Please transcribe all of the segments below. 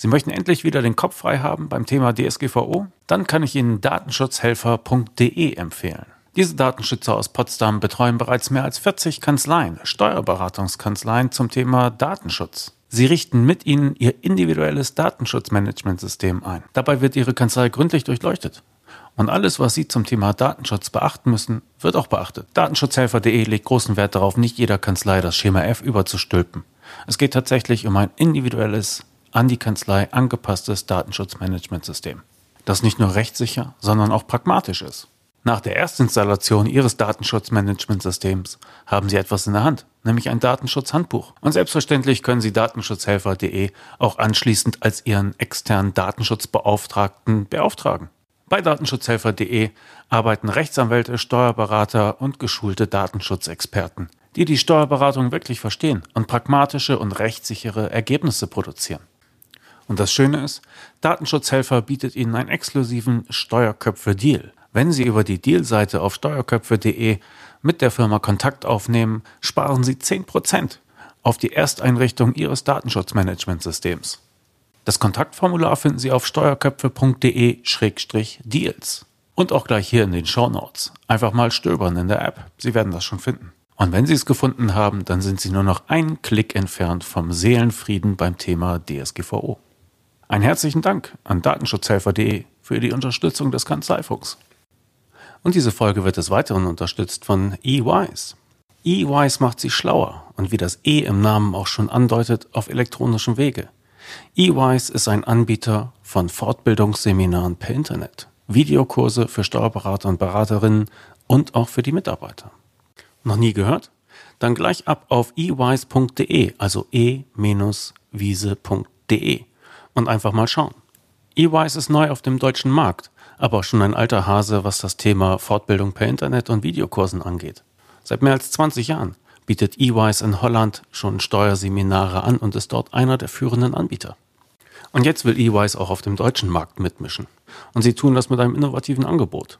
Sie möchten endlich wieder den Kopf frei haben beim Thema DSGVO? Dann kann ich Ihnen datenschutzhelfer.de empfehlen. Diese Datenschützer aus Potsdam betreuen bereits mehr als 40 Kanzleien, Steuerberatungskanzleien zum Thema Datenschutz. Sie richten mit Ihnen Ihr individuelles Datenschutzmanagementsystem ein. Dabei wird Ihre Kanzlei gründlich durchleuchtet. Und alles, was Sie zum Thema Datenschutz beachten müssen, wird auch beachtet. Datenschutzhelfer.de legt großen Wert darauf, nicht jeder Kanzlei das Schema F überzustülpen. Es geht tatsächlich um ein individuelles an die Kanzlei angepasstes Datenschutzmanagementsystem, das nicht nur rechtssicher, sondern auch pragmatisch ist. Nach der Erstinstallation Ihres Datenschutzmanagementsystems haben Sie etwas in der Hand, nämlich ein Datenschutzhandbuch. Und selbstverständlich können Sie Datenschutzhelfer.de auch anschließend als Ihren externen Datenschutzbeauftragten beauftragen. Bei Datenschutzhelfer.de arbeiten Rechtsanwälte, Steuerberater und geschulte Datenschutzexperten, die die Steuerberatung wirklich verstehen und pragmatische und rechtssichere Ergebnisse produzieren. Und das Schöne ist, Datenschutzhelfer bietet Ihnen einen exklusiven Steuerköpfe-Deal. Wenn Sie über die Deal-Seite auf steuerköpfe.de mit der Firma Kontakt aufnehmen, sparen Sie 10% auf die Ersteinrichtung Ihres Datenschutzmanagementsystems. Das Kontaktformular finden Sie auf steuerköpfe.de-deals. Und auch gleich hier in den Show Notes. Einfach mal stöbern in der App. Sie werden das schon finden. Und wenn Sie es gefunden haben, dann sind Sie nur noch einen Klick entfernt vom Seelenfrieden beim Thema DSGVO. Einen herzlichen Dank an datenschutzhelfer.de für die Unterstützung des Kanzleifunks. Und diese Folge wird des Weiteren unterstützt von eWise. eWise macht sie schlauer und wie das E im Namen auch schon andeutet, auf elektronischem Wege. eWise ist ein Anbieter von Fortbildungsseminaren per Internet, Videokurse für Steuerberater und Beraterinnen und auch für die Mitarbeiter. Noch nie gehört? Dann gleich ab auf ewise.de, also e-wiese.de und einfach mal schauen. eWise ist neu auf dem deutschen Markt, aber schon ein alter Hase, was das Thema Fortbildung per Internet und Videokursen angeht. Seit mehr als 20 Jahren bietet eWise in Holland schon Steuerseminare an und ist dort einer der führenden Anbieter. Und jetzt will eWise auch auf dem deutschen Markt mitmischen. Und sie tun das mit einem innovativen Angebot.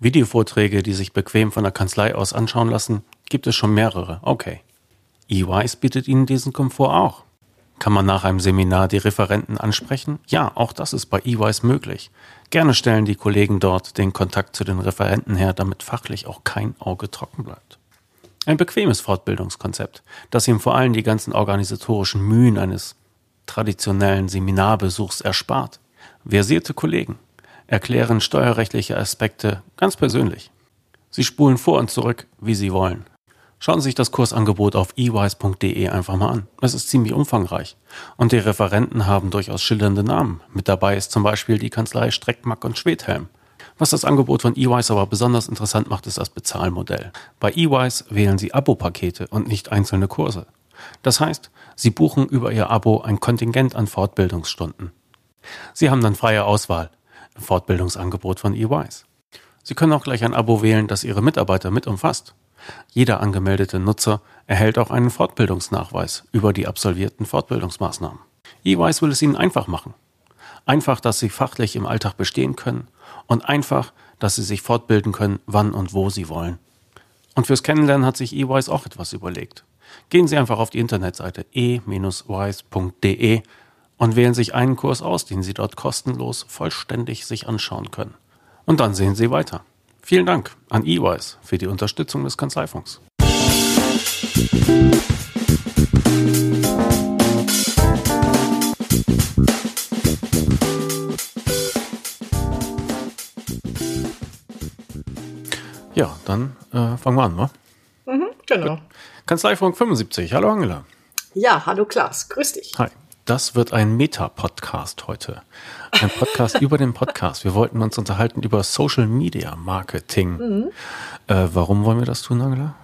Videovorträge, die sich bequem von der Kanzlei aus anschauen lassen, gibt es schon mehrere. Okay. eWise bietet Ihnen diesen Komfort auch. Kann man nach einem Seminar die Referenten ansprechen? Ja, auch das ist bei eWise möglich. Gerne stellen die Kollegen dort den Kontakt zu den Referenten her, damit fachlich auch kein Auge trocken bleibt. Ein bequemes Fortbildungskonzept, das ihm vor allem die ganzen organisatorischen Mühen eines traditionellen Seminarbesuchs erspart. Versierte Kollegen erklären steuerrechtliche Aspekte ganz persönlich. Sie spulen vor und zurück, wie sie wollen. Schauen Sie sich das Kursangebot auf ewise.de einfach mal an. Es ist ziemlich umfangreich. Und die Referenten haben durchaus schildernde Namen. Mit dabei ist zum Beispiel die Kanzlei Streckmack und Schwedhelm. Was das Angebot von eWise aber besonders interessant macht, ist das Bezahlmodell. Bei eWise wählen Sie Abo-Pakete und nicht einzelne Kurse. Das heißt, Sie buchen über Ihr Abo ein Kontingent an Fortbildungsstunden. Sie haben dann freie Auswahl im Fortbildungsangebot von eWise. Sie können auch gleich ein Abo wählen, das Ihre Mitarbeiter mit umfasst. Jeder angemeldete Nutzer erhält auch einen Fortbildungsnachweis über die absolvierten Fortbildungsmaßnahmen. eWise will es Ihnen einfach machen. Einfach, dass Sie fachlich im Alltag bestehen können und einfach, dass Sie sich fortbilden können, wann und wo Sie wollen. Und fürs Kennenlernen hat sich eWise auch etwas überlegt. Gehen Sie einfach auf die Internetseite e-wise.de und wählen sich einen Kurs aus, den Sie dort kostenlos vollständig sich anschauen können. Und dann sehen Sie weiter. Vielen Dank an eWise für die Unterstützung des Kanzleifunks. Ja, dann äh, fangen wir an, wa? Mhm, genau. Kanzleifunk 75. Hallo Angela. Ja, hallo Klaas. Grüß dich. Hi. Das wird ein Meta-Podcast heute. Ein Podcast über den Podcast. Wir wollten uns unterhalten über Social Media Marketing. Mhm. Äh, warum wollen wir das tun, Angela?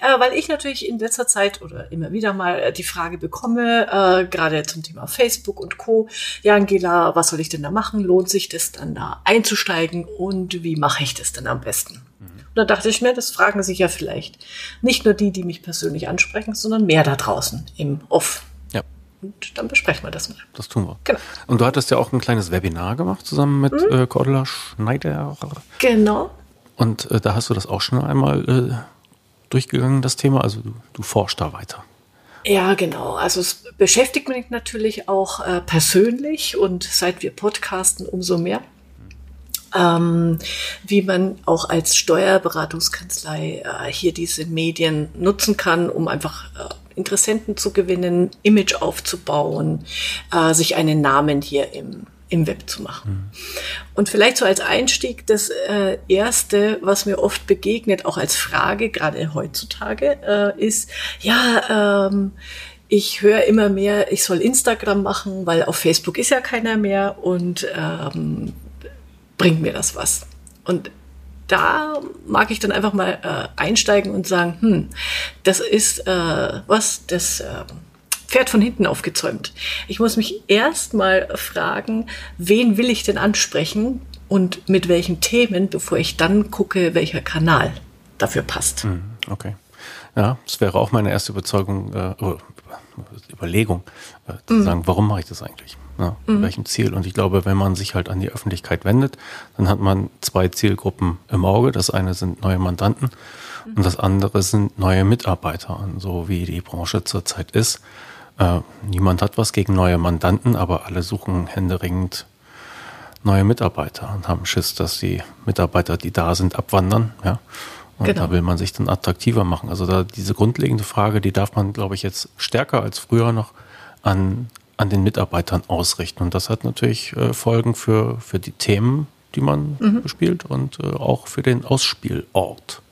Äh, weil ich natürlich in letzter Zeit oder immer wieder mal äh, die Frage bekomme, äh, gerade zum Thema Facebook und Co. Ja, Angela, was soll ich denn da machen? Lohnt sich das dann da einzusteigen und wie mache ich das denn am besten? Mhm. Und da dachte ich mir, das fragen sich ja vielleicht nicht nur die, die mich persönlich ansprechen, sondern mehr da draußen im Off. Und dann besprechen wir das mal. Das tun wir. Genau. Und du hattest ja auch ein kleines Webinar gemacht zusammen mit mhm. äh, Cordula Schneider. Genau. Und äh, da hast du das auch schon einmal äh, durchgegangen, das Thema. Also du, du forschst da weiter. Ja, genau. Also es beschäftigt mich natürlich auch äh, persönlich und seit wir podcasten umso mehr. Ähm, wie man auch als Steuerberatungskanzlei äh, hier diese Medien nutzen kann, um einfach äh, Interessenten zu gewinnen, Image aufzubauen, äh, sich einen Namen hier im im Web zu machen. Mhm. Und vielleicht so als Einstieg das äh, Erste, was mir oft begegnet, auch als Frage, gerade heutzutage, äh, ist, ja, ähm, ich höre immer mehr, ich soll Instagram machen, weil auf Facebook ist ja keiner mehr und ähm, bringt mir das was. Und da mag ich dann einfach mal äh, einsteigen und sagen, hm, das ist äh, was, das äh, Pferd von hinten aufgezäumt. Ich muss mich erst mal fragen, wen will ich denn ansprechen und mit welchen Themen, bevor ich dann gucke, welcher Kanal dafür passt. Hm, okay. Ja, das wäre auch meine erste Überzeugung, äh, Überlegung, äh, zu mhm. sagen, warum mache ich das eigentlich? Ja, mhm. welchem Ziel? Und ich glaube, wenn man sich halt an die Öffentlichkeit wendet, dann hat man zwei Zielgruppen im Auge. Das eine sind neue Mandanten mhm. und das andere sind neue Mitarbeiter. Und so wie die Branche zurzeit ist, äh, niemand hat was gegen neue Mandanten, aber alle suchen händeringend neue Mitarbeiter und haben Schiss, dass die Mitarbeiter, die da sind, abwandern. Ja. Und genau. da will man sich dann attraktiver machen. Also da diese grundlegende Frage, die darf man, glaube ich, jetzt stärker als früher noch an, an den Mitarbeitern ausrichten. Und das hat natürlich äh, Folgen für, für die Themen, die man mhm. bespielt und äh, auch für den Ausspielort.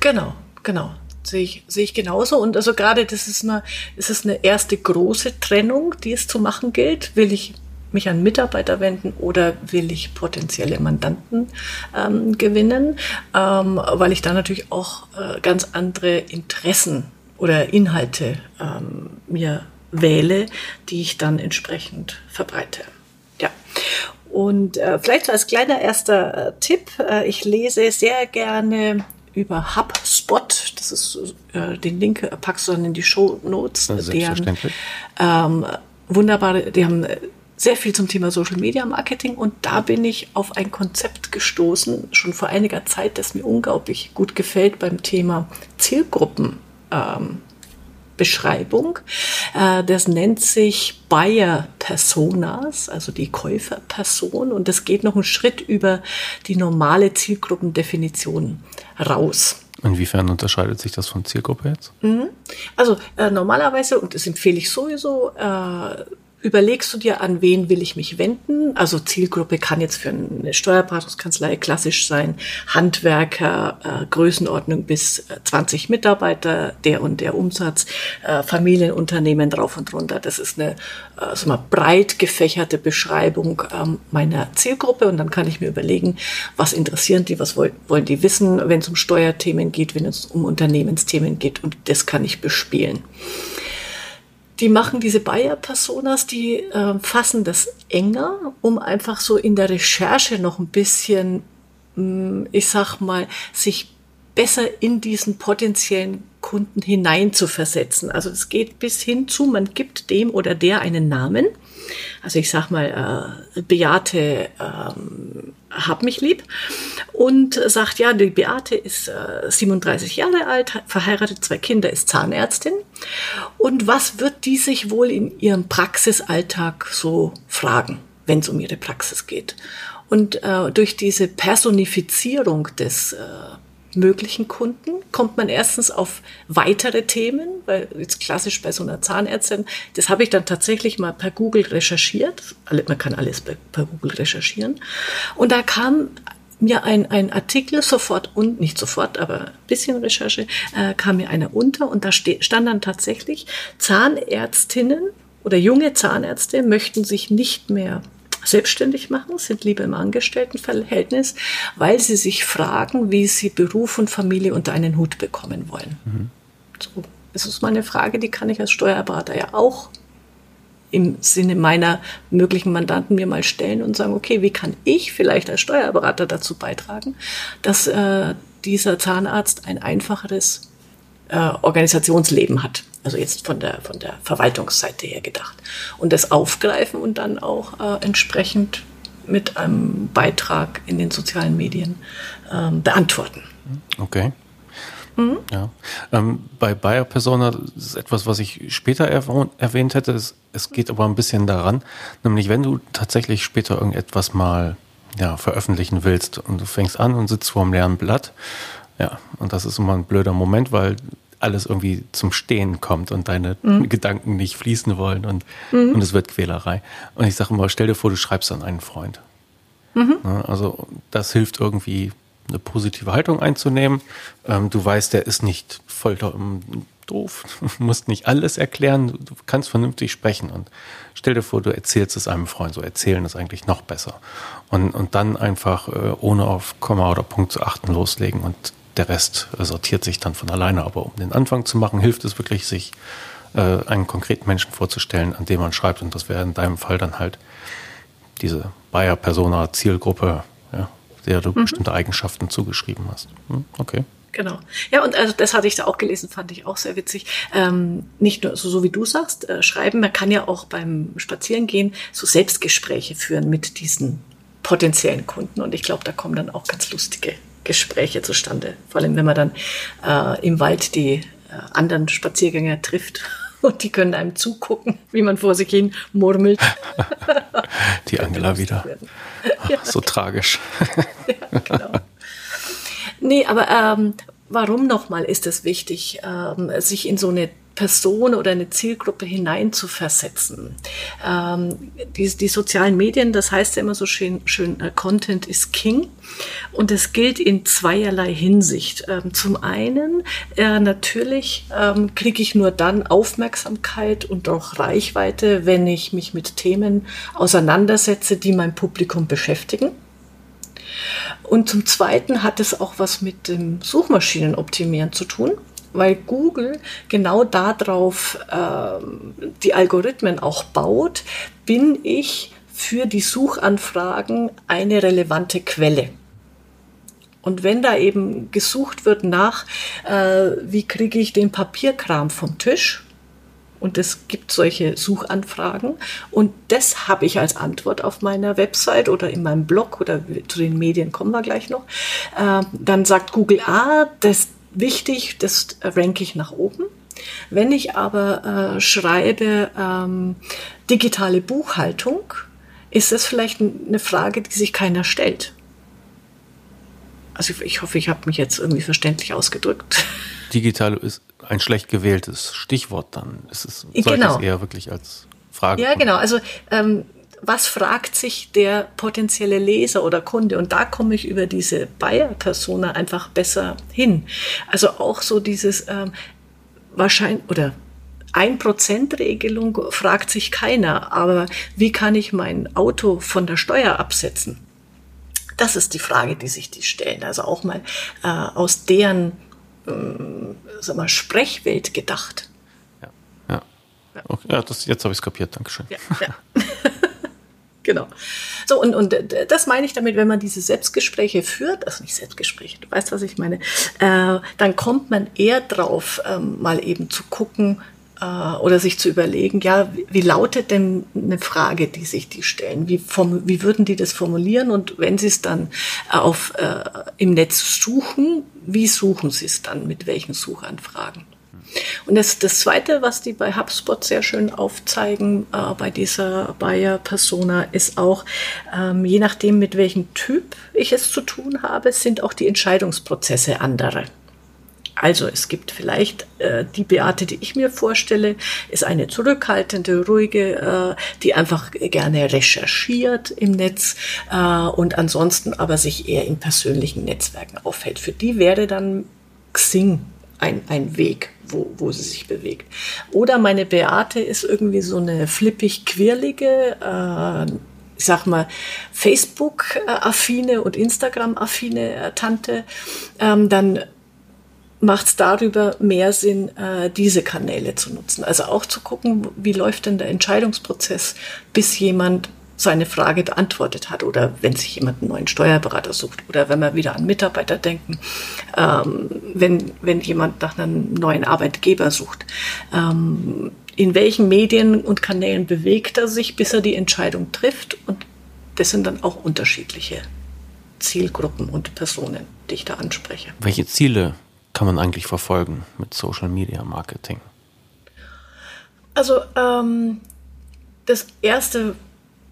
Genau, genau sehe ich, sehe ich genauso. Und also gerade das ist eine, das ist eine erste große Trennung, die es zu machen gilt. Will ich mich an Mitarbeiter wenden oder will ich potenzielle Mandanten ähm, gewinnen, ähm, weil ich da natürlich auch äh, ganz andere Interessen oder Inhalte ähm, mir wähle, die ich dann entsprechend verbreite. Ja. Und äh, vielleicht als kleiner erster äh, Tipp, äh, ich lese sehr gerne über HubSpot. Das ist äh, den Link äh, packst du dann in die Show Notes. Selbstverständlich. ähm, wunderbare, die haben äh, sehr viel zum Thema Social Media Marketing und da bin ich auf ein Konzept gestoßen, schon vor einiger Zeit, das mir unglaublich gut gefällt beim Thema Zielgruppen. Ähm, Beschreibung. Äh, das nennt sich Buyer Personas, also die Käuferperson. Und das geht noch einen Schritt über die normale Zielgruppendefinition raus. Inwiefern unterscheidet sich das von Zielgruppe jetzt? Mhm. Also äh, normalerweise, und das empfehle ich sowieso, äh, überlegst du dir, an wen will ich mich wenden? Also Zielgruppe kann jetzt für eine Steuerberatungskanzlei klassisch sein, Handwerker, äh, Größenordnung bis 20 äh, Mitarbeiter, der und der Umsatz, äh, Familienunternehmen drauf und runter. Das ist eine äh, so mal breit gefächerte Beschreibung ähm, meiner Zielgruppe. Und dann kann ich mir überlegen, was interessieren die, was wollen, wollen die wissen, wenn es um Steuerthemen geht, wenn es um Unternehmensthemen geht. Und das kann ich bespielen die machen diese Bayer-Personas, die äh, fassen das enger, um einfach so in der Recherche noch ein bisschen, mh, mm, ich sag mal, sich besser in diesen potenziellen Kunden hineinzuversetzen. Also es geht bis hin zu, man gibt dem oder der einen Namen. Also ich sag mal, äh, Beate ähm, hab mich lieb und sagt, ja, die Beate ist äh, 37 Jahre alt, verheiratet, zwei Kinder, ist Zahnärztin. Und was wird die sich wohl in ihrem Praxisalltag so fragen, wenn es um ihre Praxis geht? Und äh, durch diese Personifizierung des äh, möglichen Kunden kommt man erstens auf weitere Themen, weil jetzt klassisch bei so einer Zahnärztin, das habe ich dann tatsächlich mal per Google recherchiert. Man kann alles per Google recherchieren. Und da kam mir ein, ein Artikel sofort und nicht sofort, aber ein bisschen Recherche, äh, kam mir einer unter und da stand dann tatsächlich, Zahnärztinnen oder junge Zahnärzte möchten sich nicht mehr selbstständig machen, sind lieber im Angestelltenverhältnis, weil sie sich fragen, wie sie Beruf und Familie unter einen Hut bekommen wollen. Mhm. So, das ist meine Frage, die kann ich als Steuerberater ja auch im Sinne meiner möglichen Mandanten mir mal stellen und sagen, okay, wie kann ich vielleicht als Steuerberater dazu beitragen, dass äh, dieser Zahnarzt ein einfacheres äh, Organisationsleben hat. Also jetzt von der, von der Verwaltungsseite her gedacht. Und das aufgreifen und dann auch äh, entsprechend mit einem Beitrag in den sozialen Medien ähm, beantworten. Okay. Mhm. Ja. Ähm, bei Bayer Persona ist etwas, was ich später erwähnt hätte. Es, es, geht aber ein bisschen daran, nämlich wenn du tatsächlich später irgendetwas mal ja, veröffentlichen willst und du fängst an und sitzt vor einem leeren Blatt, ja, und das ist immer ein blöder Moment, weil alles irgendwie zum Stehen kommt und deine mhm. Gedanken nicht fließen wollen und, mhm. und es wird Quälerei. Und ich sage immer, stell dir vor, du schreibst an einen Freund. Mhm. Also das hilft irgendwie, eine positive Haltung einzunehmen. Ähm, du weißt, der ist nicht voll doof, du musst nicht alles erklären, du kannst vernünftig sprechen und stell dir vor, du erzählst es einem Freund, so erzählen ist eigentlich noch besser. Und, und dann einfach äh, ohne auf Komma oder Punkt zu achten loslegen und der Rest sortiert sich dann von alleine. Aber um den Anfang zu machen, hilft es wirklich, sich äh, einen konkreten Menschen vorzustellen, an dem man schreibt. Und das wäre in deinem Fall dann halt diese Bayer-Persona-Zielgruppe, ja, der du mhm. bestimmte Eigenschaften zugeschrieben hast. Hm, okay. Genau. Ja, und also das hatte ich da auch gelesen, fand ich auch sehr witzig. Ähm, nicht nur so, so wie du sagst, äh, schreiben, man kann ja auch beim Spazierengehen so Selbstgespräche führen mit diesen potenziellen Kunden. Und ich glaube, da kommen dann auch ganz lustige Gespräche zustande. Vor allem, wenn man dann äh, im Wald die äh, anderen Spaziergänger trifft und die können einem zugucken, wie man vor sich hin murmelt. die Angela wieder. Ja. So tragisch. ja, genau. Nee, aber ähm, warum nochmal ist es wichtig, ähm, sich in so eine Person oder eine Zielgruppe hineinzuversetzen. Ähm, die, die, sozialen Medien, das heißt ja immer so schön, schön uh, Content is King. Und es gilt in zweierlei Hinsicht. Ähm, zum einen, äh, natürlich ähm, kriege ich nur dann Aufmerksamkeit und auch Reichweite, wenn ich mich mit Themen auseinandersetze, die mein Publikum beschäftigen. Und zum Zweiten hat es auch was mit dem Suchmaschinenoptimieren zu tun weil Google genau darauf äh, die Algorithmen auch baut, bin ich für die Suchanfragen eine relevante Quelle. Und wenn da eben gesucht wird nach, äh, wie kriege ich den Papierkram vom Tisch, und es gibt solche Suchanfragen. Und das habe ich als Antwort auf meiner Website oder in meinem Blog oder zu den Medien kommen wir gleich noch. Äh, dann sagt Google, ah, das, wichtig, das ranke ich nach oben. Wenn ich aber äh, schreibe ähm, digitale Buchhaltung, ist das vielleicht eine Frage, die sich keiner stellt. Also ich hoffe, ich habe mich jetzt irgendwie verständlich ausgedrückt. Digital ist ein schlecht gewähltes Stichwort dann. Ist es, sollte genau. es eher wirklich als Frage. Ja, genau. Also ähm, was fragt sich der potenzielle Leser oder Kunde? Und da komme ich über diese Buyer-Persona einfach besser hin. Also auch so dieses ähm, wahrscheinlich oder 1%-Regelung fragt sich keiner, aber wie kann ich mein Auto von der Steuer absetzen? Das ist die Frage, die sich die stellen. Also auch mal äh, aus deren äh, sag mal, Sprechwelt gedacht. Ja, ja. Okay, ja das, jetzt habe ich es kapiert, Dankeschön. Ja, ja. Genau. So, und, und das meine ich damit, wenn man diese Selbstgespräche führt, also nicht Selbstgespräche, du weißt, was ich meine, äh, dann kommt man eher drauf, ähm, mal eben zu gucken äh, oder sich zu überlegen, ja, wie, wie, lautet denn eine Frage, die sich die stellen? Wie, form, wie würden die das formulieren? Und wenn sie es dann auf, äh, im Netz suchen, wie suchen sie es dann? Mit welchen Suchanfragen? Und das, das Zweite, was die bei HubSpot sehr schön aufzeigen, äh, bei dieser Buyer-Persona, ist auch, ähm, je nachdem, mit welchem Typ ich es zu tun habe, sind auch die Entscheidungsprozesse andere. Also es gibt vielleicht äh, die Beate, die ich mir vorstelle, ist eine zurückhaltende, ruhige, äh, die einfach gerne recherchiert im Netz äh, und ansonsten aber sich eher in persönlichen Netzwerken aufhält. Für die wäre dann Xing ein, ein Weg, wo, wo sie sich bewegt. Oder meine Beate ist irgendwie so eine flippig-quirlige, äh, ich sag mal, Facebook-affine und Instagram-affine äh, Tante, ähm, dann macht es darüber mehr Sinn, äh, diese Kanäle zu nutzen. Also auch zu gucken, wie läuft denn der Entscheidungsprozess, bis jemand seine Frage beantwortet hat oder wenn sich jemand einen neuen Steuerberater sucht oder wenn wir wieder an Mitarbeiter denken, ähm, wenn, wenn jemand nach einem neuen Arbeitgeber sucht. Ähm, in welchen Medien und Kanälen bewegt er sich, bis er die Entscheidung trifft und das sind dann auch unterschiedliche Zielgruppen und Personen, die ich da anspreche. Welche Ziele kann man eigentlich verfolgen mit Social Media Marketing? Also ähm, das erste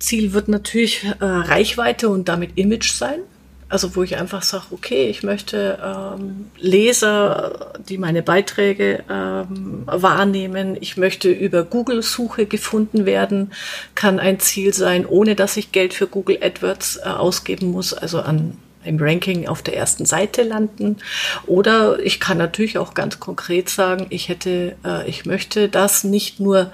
Ziel wird natürlich äh, Reichweite und damit Image sein. Also wo ich einfach sage, okay, ich möchte ähm, Leser, die meine Beiträge ähm, wahrnehmen. Ich möchte über Google-Suche gefunden werden, kann ein Ziel sein, ohne dass ich Geld für Google AdWords äh, ausgeben muss, also an im Ranking auf der ersten Seite landen. Oder ich kann natürlich auch ganz konkret sagen, ich hätte, äh, ich möchte das nicht nur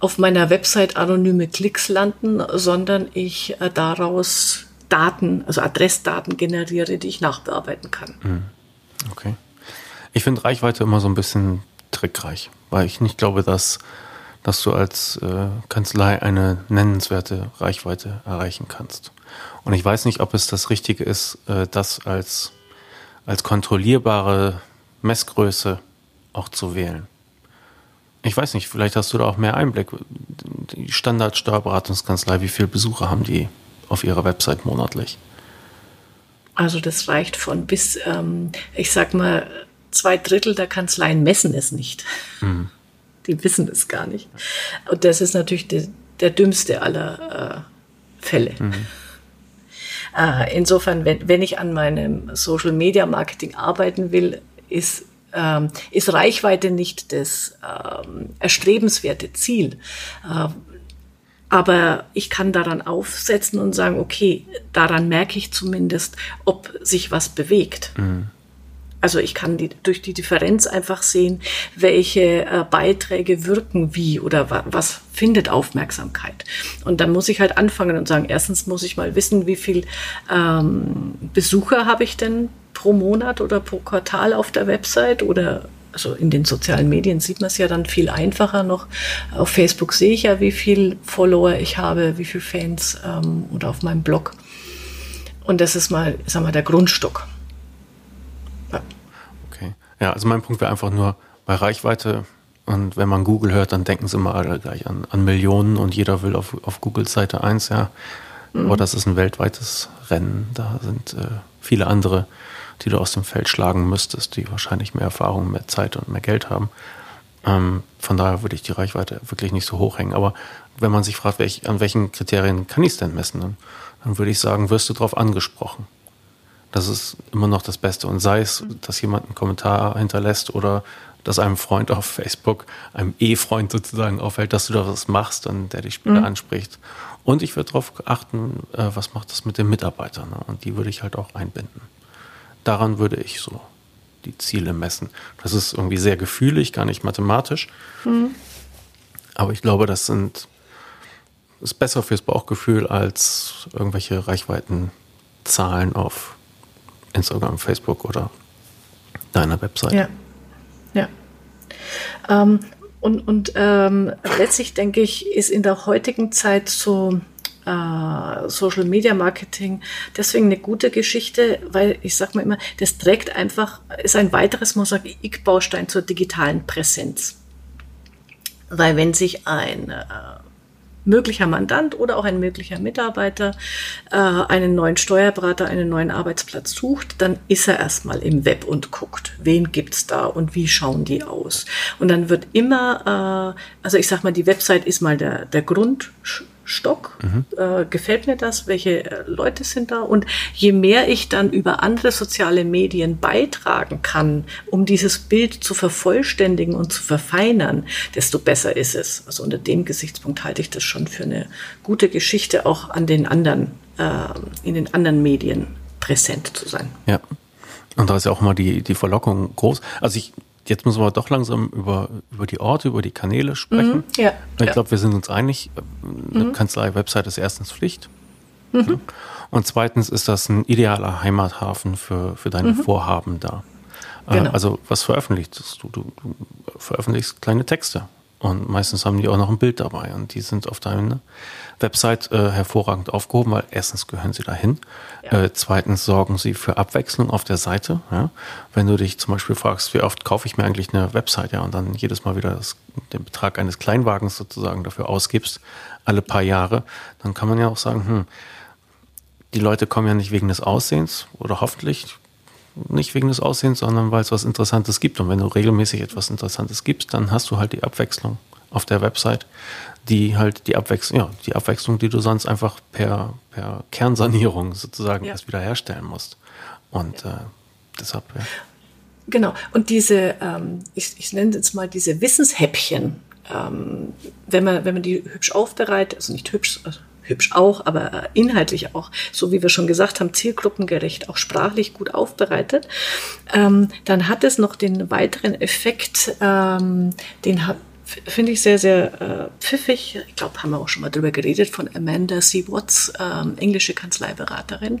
auf meiner Website anonyme Klicks landen, sondern ich äh, daraus Daten, also Adressdaten generiere, die ich nachbearbeiten kann. Hm. Okay. Ich finde Reichweite immer so ein bisschen trickreich, weil ich nicht glaube, dass, dass du als äh, Kanzlei eine nennenswerte Reichweite erreichen kannst. Und ich weiß nicht, ob es das Richtige ist, äh, das als, als kontrollierbare Messgröße auch zu wählen. Ich weiß nicht, vielleicht hast du da auch mehr Einblick. Die Standardsteuerberatungskanzlei, wie viele Besucher haben die auf ihrer Website monatlich? Also das reicht von bis, ähm, ich sag mal, zwei Drittel der Kanzleien messen es nicht. Mhm. Die wissen es gar nicht. Und das ist natürlich de, der dümmste aller äh, Fälle. Mhm. Äh, insofern, wenn, wenn ich an meinem Social Media Marketing arbeiten will, ist ähm, ist Reichweite nicht das ähm, erstrebenswerte Ziel. Äh, aber ich kann daran aufsetzen und sagen, okay, daran merke ich zumindest, ob sich was bewegt. Mhm. Also ich kann die, durch die Differenz einfach sehen, welche äh, Beiträge wirken wie oder wa was findet Aufmerksamkeit. Und dann muss ich halt anfangen und sagen, erstens muss ich mal wissen, wie viel ähm, Besucher habe ich denn pro Monat oder pro Quartal auf der Website oder also in den sozialen Medien sieht man es ja dann viel einfacher noch. Auf Facebook sehe ich ja, wie viel Follower ich habe, wie viele Fans ähm, oder auf meinem Blog. Und das ist mal, sag mal, der Grundstock. Ja, also mein Punkt wäre einfach nur bei Reichweite und wenn man Google hört, dann denken sie immer alle gleich an, an Millionen und jeder will auf, auf Googles Seite 1, ja. Mhm. Aber das ist ein weltweites Rennen. Da sind äh, viele andere, die du aus dem Feld schlagen müsstest, die wahrscheinlich mehr Erfahrung, mehr Zeit und mehr Geld haben. Ähm, von daher würde ich die Reichweite wirklich nicht so hoch hängen. Aber wenn man sich fragt, welch, an welchen Kriterien kann ich es denn messen, dann, dann würde ich sagen, wirst du darauf angesprochen. Das ist immer noch das Beste. Und sei es, dass jemand einen Kommentar hinterlässt oder dass einem Freund auf Facebook, einem E-Freund sozusagen auffällt, dass du da was machst und der dich später mhm. anspricht. Und ich würde darauf achten, äh, was macht das mit den Mitarbeitern. Ne? Und die würde ich halt auch einbinden. Daran würde ich so die Ziele messen. Das ist irgendwie sehr gefühlig, gar nicht mathematisch. Mhm. Aber ich glaube, das sind ist besser fürs Bauchgefühl als irgendwelche Reichweitenzahlen auf Instagram, Facebook oder deiner Website. Ja. Ja. Ähm, und und ähm, letztlich denke ich, ist in der heutigen Zeit so äh, Social Media Marketing deswegen eine gute Geschichte, weil ich sage mal immer, das trägt einfach, ist ein weiteres Mosaikbaustein zur digitalen Präsenz. Weil wenn sich ein äh, möglicher Mandant oder auch ein möglicher Mitarbeiter äh, einen neuen Steuerberater, einen neuen Arbeitsplatz sucht, dann ist er erstmal im Web und guckt, wen gibt's da und wie schauen die aus. Und dann wird immer, äh, also ich sag mal, die Website ist mal der, der Grund Stock. Mhm. Äh, gefällt mir das? Welche äh, Leute sind da? Und je mehr ich dann über andere soziale Medien beitragen kann, um dieses Bild zu vervollständigen und zu verfeinern, desto besser ist es. Also unter dem Gesichtspunkt halte ich das schon für eine gute Geschichte, auch an den anderen, äh, in den anderen Medien präsent zu sein. Ja. Und da ist ja auch immer die, die Verlockung groß. Also ich Jetzt müssen wir doch langsam über, über die Orte, über die Kanäle sprechen. Mhm, ja, ich ja. glaube, wir sind uns einig, eine mhm. Kanzlei-Website ist erstens Pflicht. Mhm. Und zweitens ist das ein idealer Heimathafen für, für deine mhm. Vorhaben da. Äh, genau. Also was veröffentlichst du? du? Du veröffentlichst kleine Texte. Und meistens haben die auch noch ein Bild dabei. Und die sind auf deiner Website äh, hervorragend aufgehoben, weil erstens gehören sie dahin. Ja. Äh, zweitens sorgen sie für Abwechslung auf der Seite. Ja? Wenn du dich zum Beispiel fragst, wie oft kaufe ich mir eigentlich eine Website, ja, und dann jedes Mal wieder das, den Betrag eines Kleinwagens sozusagen dafür ausgibst, alle paar Jahre, dann kann man ja auch sagen, hm, die Leute kommen ja nicht wegen des Aussehens oder hoffentlich nicht wegen des Aussehens, sondern weil es was Interessantes gibt. Und wenn du regelmäßig etwas Interessantes gibst, dann hast du halt die Abwechslung auf der Website, die halt die Abwechslung, ja, die Abwechslung, die du sonst einfach per, per Kernsanierung sozusagen ja. erst wiederherstellen musst. Und ja. äh, deshalb, ja. Genau. Und diese, ähm, ich, ich nenne jetzt mal diese Wissenshäppchen, ähm, wenn man, wenn man die hübsch aufbereitet, also nicht hübsch, also hübsch auch, aber inhaltlich auch, so wie wir schon gesagt haben, zielgruppengerecht, auch sprachlich gut aufbereitet, ähm, dann hat es noch den weiteren Effekt, ähm, den hat finde ich sehr, sehr äh, pfiffig. Ich glaube, haben wir auch schon mal drüber geredet, von Amanda C. Watts, ähm, englische Kanzleiberaterin.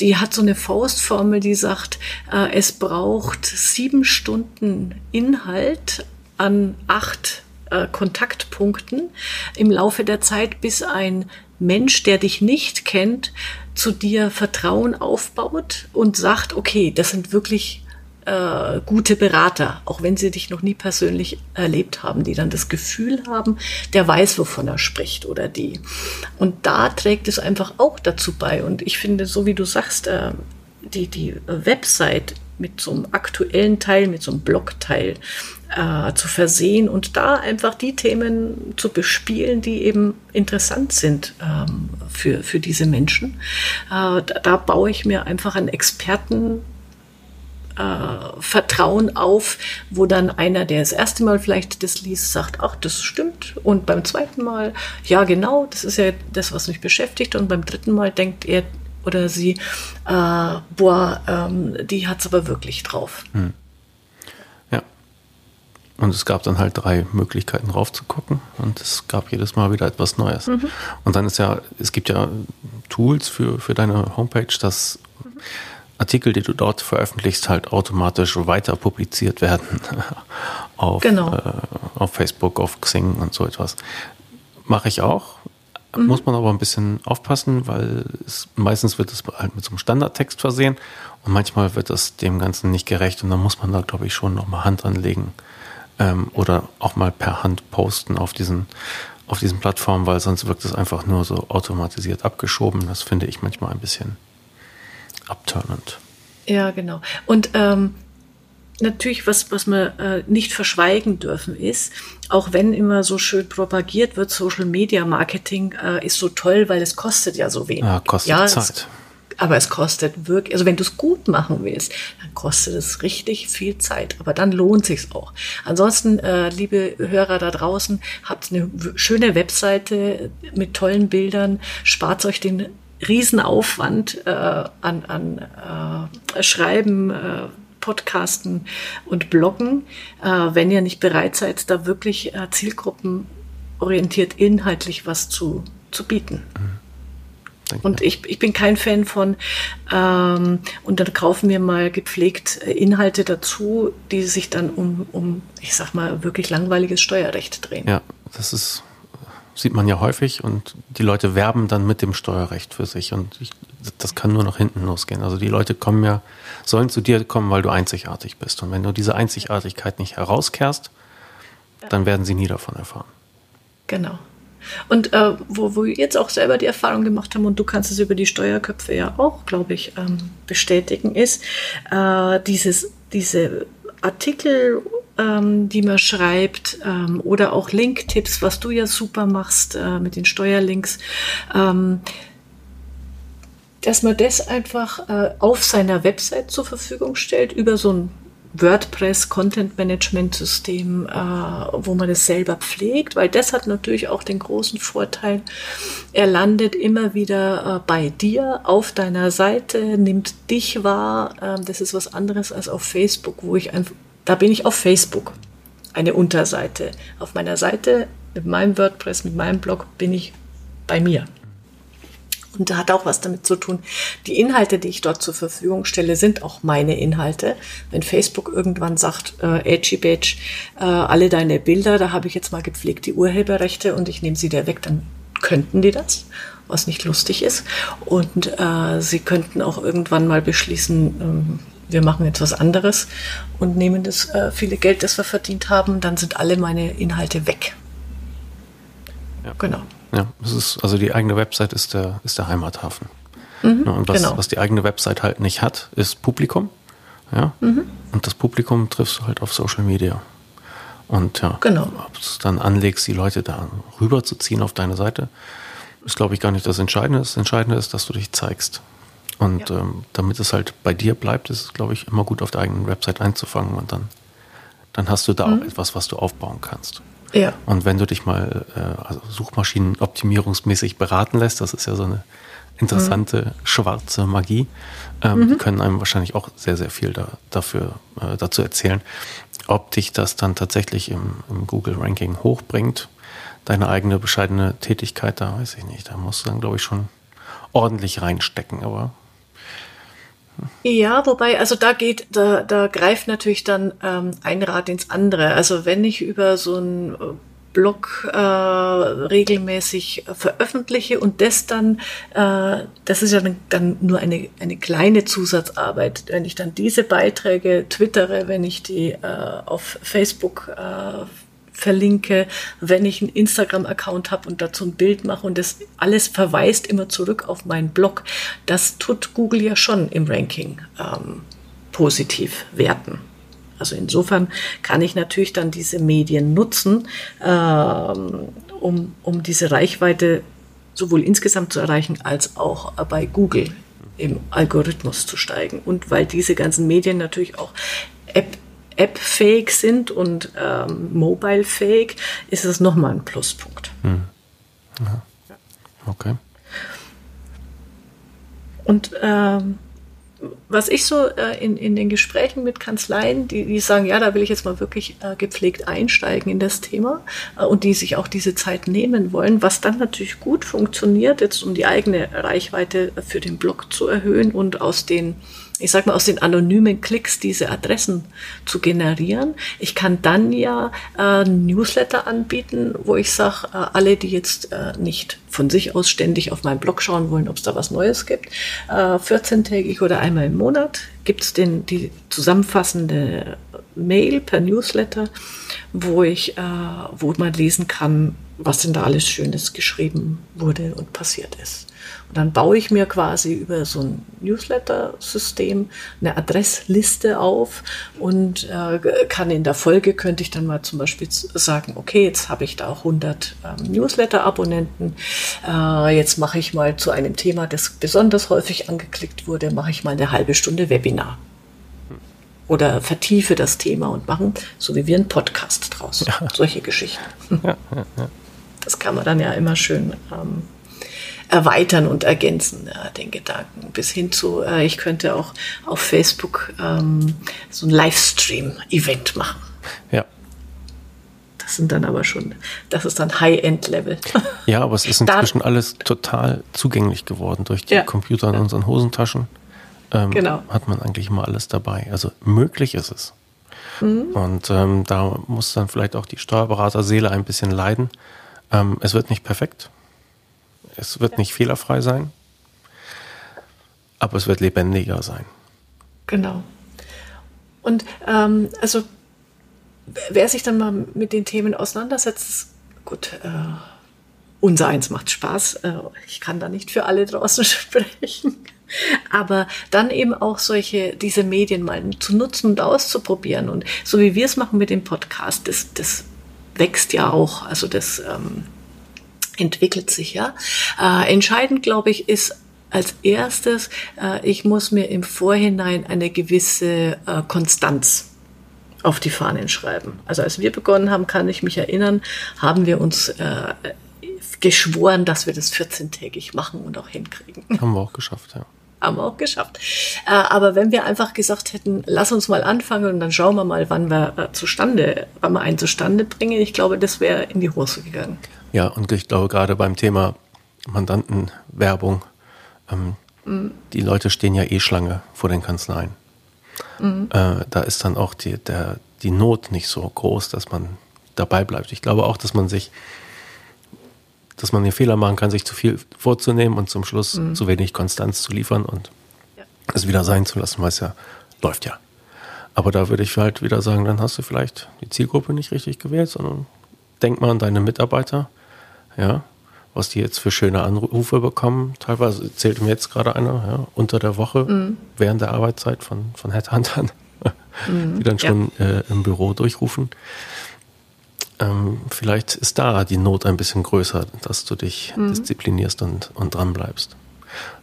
Die hat so eine Faustformel, die sagt, äh, es braucht sieben Stunden Inhalt an acht äh, Kontaktpunkten im Laufe der Zeit, bis ein Mensch, der dich nicht kennt, zu dir Vertrauen aufbaut und sagt, okay, das sind wirklich äh, gute Berater, auch wenn sie dich noch nie persönlich erlebt haben, die dann das Gefühl haben, der weiß, wovon er spricht oder die. Und da trägt es einfach auch dazu bei. Und ich finde, so wie du sagst, äh, die, die Website mit so einem aktuellen Teil, mit so einem Blogteil äh, zu versehen und da einfach die Themen zu bespielen, die eben interessant sind ähm, für, für diese Menschen. Äh, da, da, baue ich mir einfach einen Experten äh, Vertrauen auf, wo dann einer, der das erste Mal vielleicht das liest, sagt, ach, das stimmt. Und beim zweiten Mal, ja, genau, das ist ja das, was mich beschäftigt. Und beim dritten Mal denkt er oder sie, äh, boah, ähm, die hat es aber wirklich drauf. Hm. Und es gab dann halt drei Möglichkeiten rauf zu gucken und es gab jedes Mal wieder etwas Neues. Mhm. Und dann ist ja, es gibt ja Tools für, für deine Homepage, dass Artikel, die du dort veröffentlichst, halt automatisch weiter publiziert werden auf, genau. äh, auf Facebook, auf Xing und so etwas. Mache ich auch. Mhm. Muss man aber ein bisschen aufpassen, weil es, meistens wird es halt mit so einem Standardtext versehen und manchmal wird das dem Ganzen nicht gerecht und dann muss man da, glaube ich, schon nochmal Hand anlegen ähm, oder auch mal per Hand posten auf diesen, auf diesen Plattformen, weil sonst wirkt es einfach nur so automatisiert abgeschoben. Das finde ich manchmal ein bisschen abturnend. Ja, genau. Und ähm, natürlich, was, was wir äh, nicht verschweigen dürfen, ist, auch wenn immer so schön propagiert wird, Social Media Marketing äh, ist so toll, weil es kostet ja so wenig. Ja, kostet ja, Zeit. Es, aber es kostet wirklich, also wenn du es gut machen willst, dann kostet es richtig viel Zeit. Aber dann lohnt sich's auch. Ansonsten, äh, liebe Hörer da draußen, habt eine schöne Webseite mit tollen Bildern, spart euch den Riesenaufwand äh, an, an äh, Schreiben, äh, Podcasten und Bloggen, äh, wenn ihr nicht bereit seid, da wirklich äh, zielgruppenorientiert inhaltlich was zu, zu bieten. Mhm. Und ich, ich bin kein Fan von, ähm, und dann kaufen wir mal gepflegt äh, Inhalte dazu, die sich dann um, um, ich sag mal, wirklich langweiliges Steuerrecht drehen. Ja, das ist sieht man ja häufig und die Leute werben dann mit dem Steuerrecht für sich und ich, das kann nur nach hinten losgehen. Also die Leute kommen ja, sollen zu dir kommen, weil du einzigartig bist und wenn du diese Einzigartigkeit nicht herauskehrst, dann werden sie nie davon erfahren. Genau. Und äh, wo, wir jetzt auch selber die Erfahrung gemacht haben, und du kannst es über die Steuerköpfe ja auch, glaube ich, ähm, bestätigen, ist äh, dieses, diese Artikel ähm, die man schreibt ähm, oder auch Link-Tipps, was du ja super machst äh, mit den Steuerlinks. Ähm, dass man das einfach äh, auf seiner Website zur Verfügung stellt über so ein WordPress Content Management System, äh, wo man das selber pflegt, weil das hat natürlich auch den großen Vorteil, er landet immer wieder äh, bei dir auf deiner Seite, nimmt dich wahr. Äh, das ist was anderes als auf Facebook, wo ich einfach da bin ich auf Facebook, eine Unterseite. Auf meiner Seite mit meinem WordPress, mit meinem Blog bin ich bei mir. Und da hat auch was damit zu tun. Die Inhalte, die ich dort zur Verfügung stelle, sind auch meine Inhalte. Wenn Facebook irgendwann sagt, äh, Edgy Badge, äh, alle deine Bilder, da habe ich jetzt mal gepflegt die Urheberrechte und ich nehme sie dir weg, dann könnten die das, was nicht lustig ist. Und äh, sie könnten auch irgendwann mal beschließen, ähm, wir machen etwas anderes und nehmen das äh, viele Geld, das wir verdient haben, dann sind alle meine Inhalte weg. Ja. Genau. Ja, das ist, also die eigene Website ist der, ist der Heimathafen. Mhm, und was, genau. was die eigene Website halt nicht hat, ist Publikum. Ja? Mhm. Und das Publikum triffst du halt auf Social Media. Und ja, genau. ob du es dann anlegst, die Leute da rüberzuziehen auf deine Seite, ist, glaube ich, gar nicht das Entscheidende. Das Entscheidende ist, dass du dich zeigst. Und ja. ähm, damit es halt bei dir bleibt, ist es, glaube ich, immer gut auf der eigenen Website einzufangen und dann, dann hast du da mhm. auch etwas, was du aufbauen kannst. Ja. Und wenn du dich mal äh, also suchmaschinenoptimierungsmäßig beraten lässt, das ist ja so eine interessante mhm. schwarze Magie, ähm, mhm. die können einem wahrscheinlich auch sehr, sehr viel da, dafür, äh, dazu erzählen. Ob dich das dann tatsächlich im, im Google-Ranking hochbringt, deine eigene bescheidene Tätigkeit, da weiß ich nicht. Da musst du dann, glaube ich, schon ordentlich reinstecken, aber ja, wobei, also da geht, da, da greift natürlich dann ähm, ein Rad ins andere. Also wenn ich über so einen äh, Blog äh, regelmäßig veröffentliche und das dann, äh, das ist ja dann, dann nur eine, eine kleine Zusatzarbeit. Wenn ich dann diese Beiträge twittere, wenn ich die äh, auf Facebook äh, verlinke, wenn ich einen Instagram-Account habe und dazu ein Bild mache und das alles verweist immer zurück auf meinen Blog. Das tut Google ja schon im Ranking ähm, positiv werten. Also insofern kann ich natürlich dann diese Medien nutzen, ähm, um, um diese Reichweite sowohl insgesamt zu erreichen als auch bei Google im Algorithmus zu steigen. Und weil diese ganzen Medien natürlich auch App App-fähig sind und ähm, mobile-fähig, ist es nochmal ein Pluspunkt. Hm. Ja. Okay. Und ähm, was ich so äh, in, in den Gesprächen mit Kanzleien, die, die sagen, ja, da will ich jetzt mal wirklich äh, gepflegt einsteigen in das Thema äh, und die sich auch diese Zeit nehmen wollen, was dann natürlich gut funktioniert, jetzt um die eigene Reichweite für den Blog zu erhöhen und aus den ich sag mal, aus den anonymen Klicks diese Adressen zu generieren. Ich kann dann ja äh, Newsletter anbieten, wo ich sage, äh, alle, die jetzt äh, nicht von sich aus ständig auf meinen Blog schauen wollen, ob es da was Neues gibt, äh, 14-tägig oder einmal im Monat gibt es die zusammenfassende Mail per Newsletter, wo ich, äh, wo man lesen kann, was denn da alles Schönes geschrieben wurde und passiert ist. Und dann baue ich mir quasi über so ein Newsletter-System eine Adressliste auf und äh, kann in der Folge, könnte ich dann mal zum Beispiel sagen, okay, jetzt habe ich da auch 100 ähm, Newsletter-Abonnenten. Äh, jetzt mache ich mal zu einem Thema, das besonders häufig angeklickt wurde, mache ich mal eine halbe Stunde Webinar oder vertiefe das Thema und machen, so wie wir einen Podcast draus. Ja. Solche Geschichten. Ja, ja, das kann man dann ja immer schön ähm, erweitern und ergänzen, äh, den Gedanken. Bis hin zu, äh, ich könnte auch auf Facebook ähm, so ein Livestream-Event machen. Ja. Das sind dann aber schon, das ist dann High-End-Level. Ja, aber es ist inzwischen alles total zugänglich geworden durch die ja. Computer in unseren Hosentaschen. Ähm, genau. Hat man eigentlich immer alles dabei. Also möglich ist es. Mhm. Und ähm, da muss dann vielleicht auch die Steuerberaterseele ein bisschen leiden. Ähm, es wird nicht perfekt. Es wird nicht fehlerfrei sein, aber es wird lebendiger sein. Genau. Und ähm, also wer sich dann mal mit den Themen auseinandersetzt, gut, äh, unser eins macht Spaß. Äh, ich kann da nicht für alle draußen sprechen. Aber dann eben auch solche, diese Medien mal zu nutzen und auszuprobieren. Und so wie wir es machen mit dem Podcast, das, das wächst ja auch. Also das ähm, entwickelt sich ja. Äh, entscheidend, glaube ich, ist als erstes, äh, ich muss mir im Vorhinein eine gewisse äh, Konstanz auf die Fahnen schreiben. Also als wir begonnen haben, kann ich mich erinnern, haben wir uns äh, geschworen, dass wir das 14-tägig machen und auch hinkriegen. Haben wir auch geschafft, ja. Haben wir auch geschafft. Äh, aber wenn wir einfach gesagt hätten, lass uns mal anfangen und dann schauen wir mal, wann wir äh, zustande, wann wir einen zustande bringen, ich glaube, das wäre in die Hose gegangen. Ja, und ich glaube gerade beim Thema Mandantenwerbung, ähm, mhm. die Leute stehen ja eh Schlange vor den Kanzleien. Mhm. Äh, da ist dann auch die, der, die Not nicht so groß, dass man dabei bleibt. Ich glaube auch, dass man sich, dass man den Fehler machen kann, sich zu viel vorzunehmen und zum Schluss mhm. zu wenig Konstanz zu liefern und ja. es wieder sein zu lassen, weil es ja läuft ja. Aber da würde ich halt wieder sagen, dann hast du vielleicht die Zielgruppe nicht richtig gewählt, sondern denk mal an deine Mitarbeiter ja, was die jetzt für schöne Anrufe bekommen. Teilweise zählt mir jetzt gerade einer, ja, unter der Woche, mhm. während der Arbeitszeit von, von Headhuntern, mhm. die dann schon ja. äh, im Büro durchrufen. Ähm, vielleicht ist da die Not ein bisschen größer, dass du dich mhm. disziplinierst und, und dran bleibst.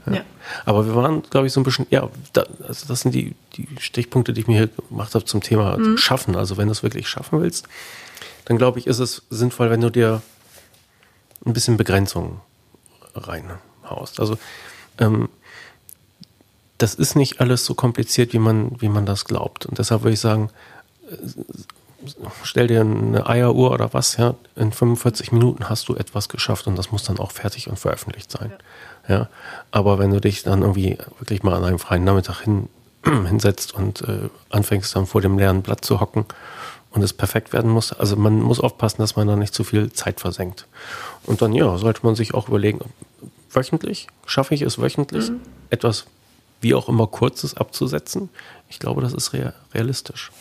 Ja. Aber wir waren, glaube ich, so ein bisschen, ja, da, also das sind die, die Stichpunkte, die ich mir hier gemacht habe zum Thema mhm. Schaffen. Also wenn du es wirklich schaffen willst, dann glaube ich, ist es sinnvoll, wenn du dir ein bisschen Begrenzung reinhaust. Also ähm, das ist nicht alles so kompliziert, wie man, wie man das glaubt. Und deshalb würde ich sagen, äh, stell dir eine Eieruhr oder was, ja, in 45 Minuten hast du etwas geschafft und das muss dann auch fertig und veröffentlicht sein. Ja. ja. Aber wenn du dich dann irgendwie wirklich mal an einem freien Nachmittag hin, hinsetzt und äh, anfängst dann vor dem leeren Blatt zu hocken und es perfekt werden muss, also man muss aufpassen, dass man da nicht zu viel Zeit versenkt. Und dann, ja, sollte man sich auch überlegen, wöchentlich, schaffe ich es wöchentlich, mhm. etwas wie auch immer Kurzes abzusetzen. Ich glaube, das ist realistisch.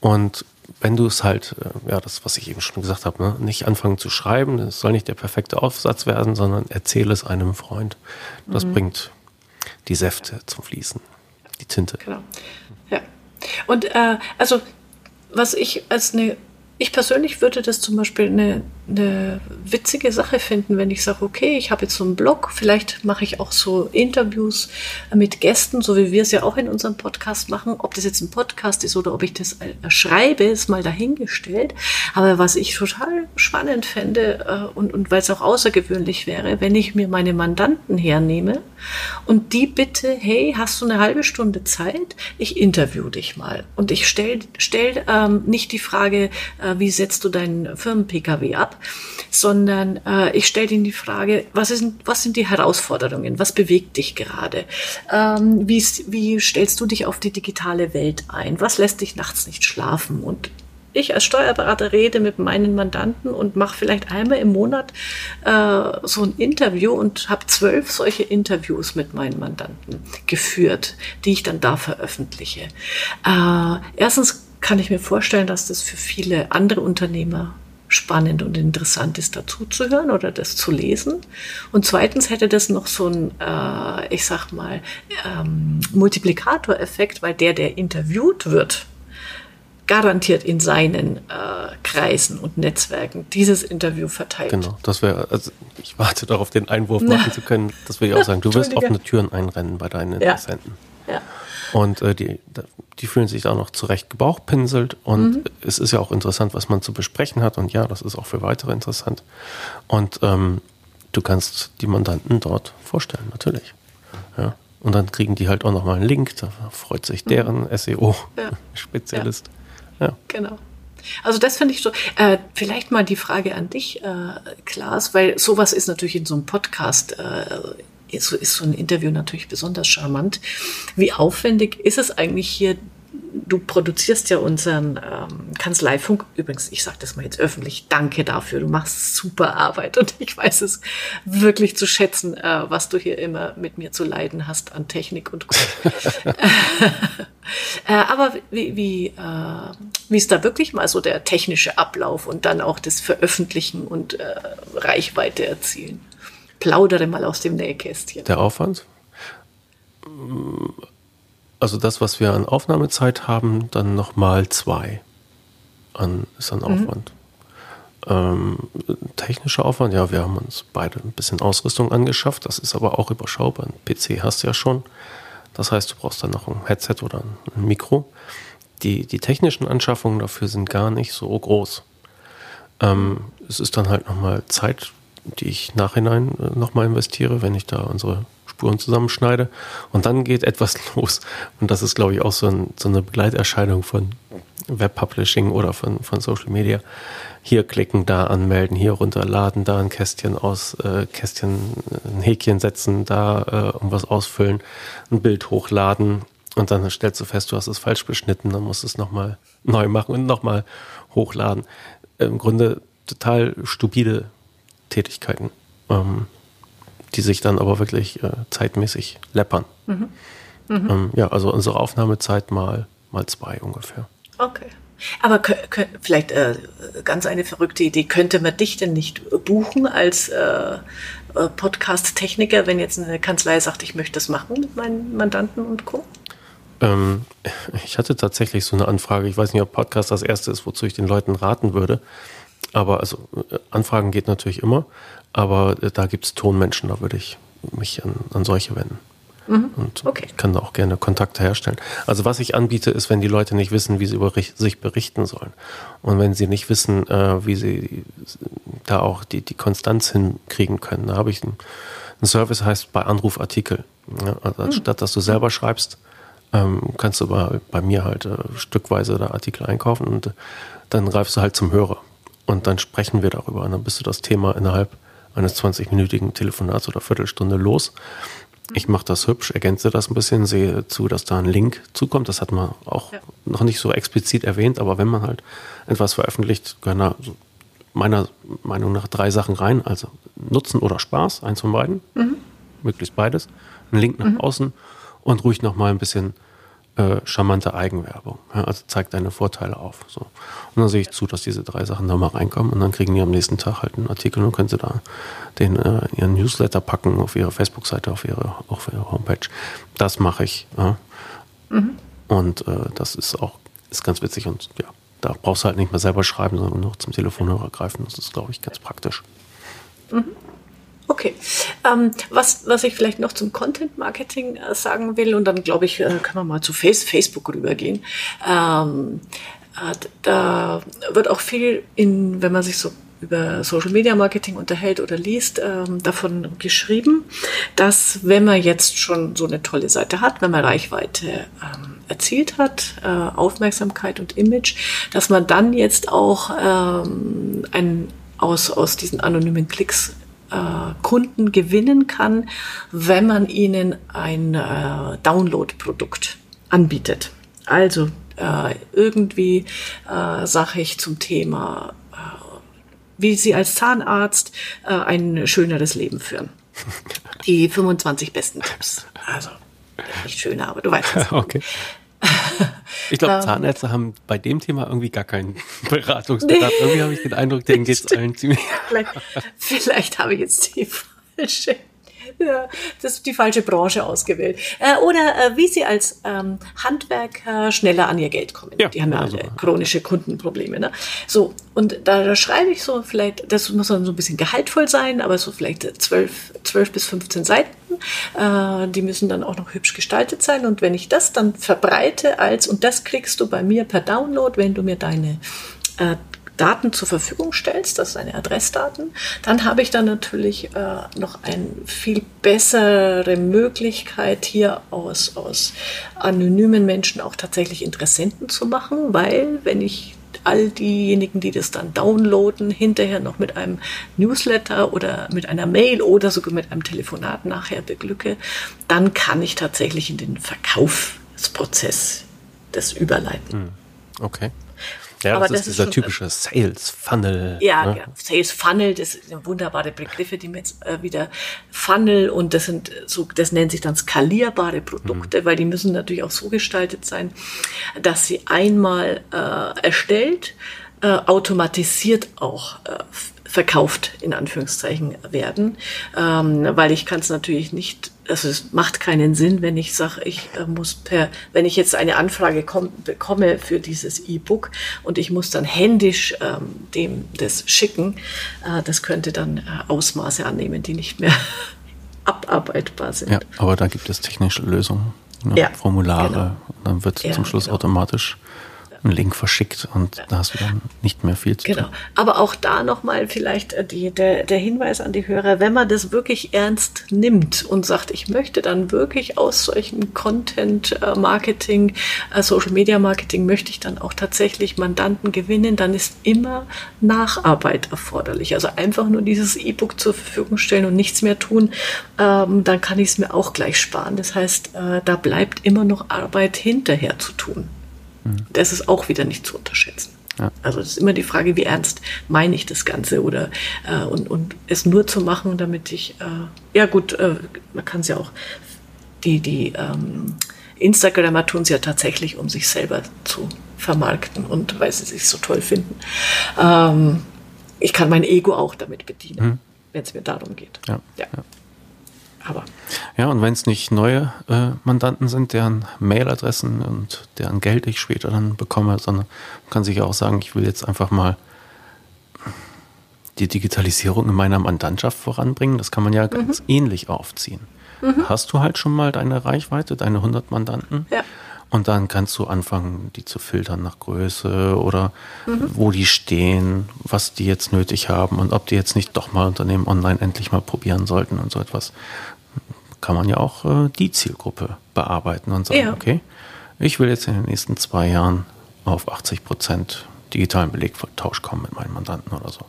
Und wenn du es halt, äh, ja, das, was ich eben schon gesagt habe, ne, nicht anfangen zu schreiben, es soll nicht der perfekte Aufsatz werden, sondern erzähle es einem Freund. Das mhm. bringt die Säfte zum Fließen, die Tinte. Genau. Ja. Und äh, also, was ich als eine ich persönlich würde das zum Beispiel eine, eine witzige Sache finden, wenn ich sage, okay, ich habe jetzt so einen Blog, vielleicht mache ich auch so Interviews mit Gästen, so wie wir es ja auch in unserem Podcast machen. Ob das jetzt ein Podcast ist oder ob ich das schreibe, ist mal dahingestellt. Aber was ich total spannend fände äh, und, und weil es auch außergewöhnlich wäre, wenn ich mir meine Mandanten hernehme und die bitte, hey, hast du eine halbe Stunde Zeit? Ich interview dich mal. Und ich stelle stell, ähm, nicht die Frage, äh, wie setzt du deinen Firmen-Pkw ab, sondern äh, ich stelle ihnen die Frage, was, ist, was sind die Herausforderungen, was bewegt dich gerade, ähm, wie, wie stellst du dich auf die digitale Welt ein, was lässt dich nachts nicht schlafen? Und ich als Steuerberater rede mit meinen Mandanten und mache vielleicht einmal im Monat äh, so ein Interview und habe zwölf solche Interviews mit meinen Mandanten geführt, die ich dann da veröffentliche. Äh, erstens kann ich mir vorstellen, dass das für viele andere Unternehmer spannend und interessant ist, dazu zu hören oder das zu lesen. Und zweitens hätte das noch so einen, äh, ich sag mal, ähm, Multiplikatoreffekt, weil der, der interviewt wird, garantiert in seinen äh, Kreisen und Netzwerken dieses Interview verteilt. Genau, das wäre, also ich warte darauf, den Einwurf machen zu können. Das will ich auch sagen. Du wirst offene Türen einrennen bei deinen Interessenten. Ja. ja. Und äh, die, die fühlen sich da noch zurecht gebauchpinselt. Und mhm. es ist ja auch interessant, was man zu besprechen hat. Und ja, das ist auch für weitere interessant. Und ähm, du kannst die Mandanten dort vorstellen, natürlich. Ja. Und dann kriegen die halt auch nochmal einen Link. Da freut sich deren mhm. SEO-Spezialist. Ja. ja. Genau. Also das finde ich so. Äh, vielleicht mal die Frage an dich, äh, Klaas, weil sowas ist natürlich in so einem Podcast äh, so ist so ein Interview natürlich besonders charmant. Wie aufwendig ist es eigentlich hier? Du produzierst ja unseren ähm, Kanzleifunk. Übrigens, ich sage das mal jetzt öffentlich. Danke dafür. Du machst super Arbeit und ich weiß es wirklich zu schätzen, äh, was du hier immer mit mir zu leiden hast an Technik und äh, aber wie, wie, äh, wie ist da wirklich mal so der technische Ablauf und dann auch das Veröffentlichen und äh, Reichweite erzielen? Plaudere mal aus dem Nähkästchen. Der Aufwand? Also das, was wir an Aufnahmezeit haben, dann nochmal zwei an, ist an mhm. Aufwand. Ähm, technischer Aufwand, ja, wir haben uns beide ein bisschen Ausrüstung angeschafft, das ist aber auch überschaubar. Ein PC hast du ja schon. Das heißt, du brauchst dann noch ein Headset oder ein Mikro. Die, die technischen Anschaffungen dafür sind gar nicht so groß. Ähm, es ist dann halt nochmal Zeit, die ich nachhinein äh, nochmal investiere, wenn ich da unsere Spuren zusammenschneide. Und dann geht etwas los. Und das ist, glaube ich, auch so, ein, so eine Begleiterscheinung von Webpublishing oder von, von Social Media. Hier klicken, da anmelden, hier runterladen, da ein Kästchen aus, äh, Kästchen, ein Häkchen setzen, da äh, irgendwas ausfüllen, ein Bild hochladen. Und dann stellst du fest, du hast es falsch beschnitten, dann musst du es nochmal neu machen und nochmal hochladen. Im Grunde total stupide Tätigkeiten, ähm, die sich dann aber wirklich äh, zeitmäßig läppern. Mhm. Mhm. Ähm, ja, also unsere Aufnahmezeit mal, mal zwei ungefähr. Okay. Aber vielleicht äh, ganz eine verrückte Idee, könnte man dich denn nicht buchen als äh, äh, Podcast-Techniker, wenn jetzt eine Kanzlei sagt, ich möchte das machen mit meinen Mandanten und Co.? Ähm, ich hatte tatsächlich so eine Anfrage. Ich weiß nicht, ob Podcast das erste ist, wozu ich den Leuten raten würde. Aber also äh, Anfragen geht natürlich immer, aber äh, da gibt es Tonmenschen, da würde ich mich an, an solche wenden. Mhm. Und okay. ich kann da auch gerne Kontakte herstellen. Also was ich anbiete, ist, wenn die Leute nicht wissen, wie sie über sich berichten sollen. Und wenn sie nicht wissen, äh, wie sie da auch die, die Konstanz hinkriegen können. Da habe ich einen, einen Service, heißt bei Anrufartikel. Ja, also mhm. Statt dass du selber schreibst, ähm, kannst du bei, bei mir halt äh, stückweise da Artikel einkaufen und äh, dann greifst du halt zum Hörer. Und dann sprechen wir darüber. Und dann bist du das Thema innerhalb eines 20-minütigen Telefonats oder Viertelstunde los. Ich mache das hübsch, ergänze das ein bisschen, sehe zu, dass da ein Link zukommt. Das hat man auch ja. noch nicht so explizit erwähnt, aber wenn man halt etwas veröffentlicht, gehören da meiner Meinung nach drei Sachen rein. Also Nutzen oder Spaß, eins von beiden, mhm. möglichst beides. Ein Link nach mhm. außen und ruhig nochmal ein bisschen äh, charmante Eigenwerbung. Ja, also zeigt deine Vorteile auf. So. Und dann sehe ich zu, dass diese drei Sachen da mal reinkommen und dann kriegen die am nächsten Tag halt einen Artikel und können sie da den äh, ihren Newsletter packen auf ihre Facebook-Seite, auf ihre, auf ihre Homepage. Das mache ich. Ja. Mhm. Und äh, das ist auch ist ganz witzig und ja, da brauchst du halt nicht mehr selber schreiben, sondern nur zum Telefonhörer greifen. Das ist, glaube ich, ganz praktisch. Mhm. Okay. Ähm, was, was ich vielleicht noch zum Content Marketing äh, sagen will, und dann glaube ich, äh, können wir mal zu Face Facebook rübergehen. Ähm, äh, da wird auch viel in, wenn man sich so über Social Media Marketing unterhält oder liest, ähm, davon geschrieben, dass wenn man jetzt schon so eine tolle Seite hat, wenn man Reichweite ähm, erzielt hat, äh, Aufmerksamkeit und Image, dass man dann jetzt auch ähm, ein aus, aus diesen anonymen Klicks äh, Kunden gewinnen kann, wenn man ihnen ein äh, Download-Produkt anbietet. Also äh, irgendwie äh, sage ich zum Thema, äh, wie Sie als Zahnarzt äh, ein schöneres Leben führen. Die 25 besten Tipps. Also nicht schöner, aber du weißt es. Okay. Ich glaube, ähm. Zahnärzte haben bei dem Thema irgendwie gar keinen Beratungsbedarf. Nee. Irgendwie habe ich den Eindruck, denen geht es allen ziemlich. Vielleicht, vielleicht habe ich jetzt die falsche ja, das ist die falsche Branche ausgewählt. Äh, oder äh, wie sie als ähm, Handwerker schneller an ihr Geld kommen. Ja, die haben ja also, alle chronische Kundenprobleme. Ne? So, und da, da schreibe ich so vielleicht, das muss dann so ein bisschen gehaltvoll sein, aber so vielleicht zwölf, zwölf bis 15 Seiten. Äh, die müssen dann auch noch hübsch gestaltet sein. Und wenn ich das dann verbreite als, und das kriegst du bei mir per Download, wenn du mir deine Daten zur Verfügung stellst, das ist eine Adressdaten, dann habe ich dann natürlich äh, noch eine viel bessere Möglichkeit, hier aus, aus anonymen Menschen auch tatsächlich Interessenten zu machen, weil wenn ich all diejenigen, die das dann downloaden, hinterher noch mit einem Newsletter oder mit einer Mail oder sogar mit einem Telefonat nachher beglücke, dann kann ich tatsächlich in den Verkaufsprozess das überleiten. Hm. Okay. Ja, aber das, das ist dieser typische Sales Funnel. Ja, ne? ja, Sales Funnel, das sind wunderbare Begriffe, die mir jetzt äh, wieder Funnel und das sind so, das nennt sich dann skalierbare Produkte, mhm. weil die müssen natürlich auch so gestaltet sein, dass sie einmal äh, erstellt, äh, automatisiert auch äh, verkauft, in Anführungszeichen, werden. Ähm, weil ich kann es natürlich nicht, also es macht keinen Sinn, wenn ich sage, ich äh, muss per, wenn ich jetzt eine Anfrage komm, bekomme für dieses E-Book und ich muss dann händisch ähm, dem das schicken, äh, das könnte dann äh, Ausmaße annehmen, die nicht mehr abarbeitbar sind. Ja, aber da gibt es technische Lösungen. Ne? Ja, Formulare. Genau. Und dann wird ja, zum Schluss genau. automatisch einen Link verschickt und da hast du dann nicht mehr viel zu genau. tun. Genau. Aber auch da nochmal vielleicht äh, die, der, der Hinweis an die Hörer, wenn man das wirklich ernst nimmt und sagt, ich möchte dann wirklich aus solchen Content äh, Marketing, äh, Social Media Marketing, möchte ich dann auch tatsächlich Mandanten gewinnen, dann ist immer Nacharbeit erforderlich. Also einfach nur dieses E-Book zur Verfügung stellen und nichts mehr tun, ähm, dann kann ich es mir auch gleich sparen. Das heißt, da bleibt immer noch Arbeit hinterher zu tun. Das ist auch wieder nicht zu unterschätzen. Ja. Also es ist immer die Frage, wie ernst meine ich das Ganze oder äh, und, und es nur zu machen, damit ich äh, ja gut, äh, man kann es ja auch die die ähm, Instagramer tun es ja tatsächlich, um sich selber zu vermarkten und weil sie sich so toll finden. Ähm, ich kann mein Ego auch damit bedienen, mhm. wenn es mir darum geht. Ja. ja. ja. Aber. Ja, und wenn es nicht neue äh, Mandanten sind, deren Mailadressen und deren Geld ich später dann bekomme, sondern man kann sich auch sagen, ich will jetzt einfach mal die Digitalisierung in meiner Mandantschaft voranbringen. Das kann man ja ganz mhm. ähnlich aufziehen. Mhm. Hast du halt schon mal deine Reichweite, deine 100 Mandanten? Ja. Und dann kannst du anfangen, die zu filtern nach Größe oder mhm. wo die stehen, was die jetzt nötig haben und ob die jetzt nicht doch mal Unternehmen online endlich mal probieren sollten und so etwas. Kann man ja auch äh, die Zielgruppe bearbeiten und sagen, ja. okay, ich will jetzt in den nächsten zwei Jahren auf 80 Prozent digitalen Belegtausch kommen mit meinen Mandanten oder so.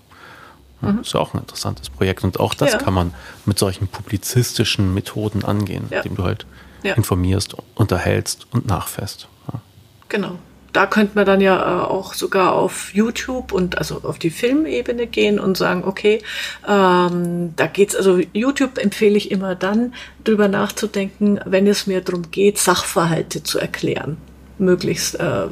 Mhm. Ist ja auch ein interessantes Projekt. Und auch das ja. kann man mit solchen publizistischen Methoden angehen, ja. indem du halt ja. informierst, unterhältst und nachfährst. Ja. Genau. Da könnte man dann ja äh, auch sogar auf YouTube und also auf die Filmebene gehen und sagen, okay, ähm, da geht's, also YouTube empfehle ich immer dann, drüber nachzudenken, wenn es mir darum geht, Sachverhalte zu erklären. Möglichst äh,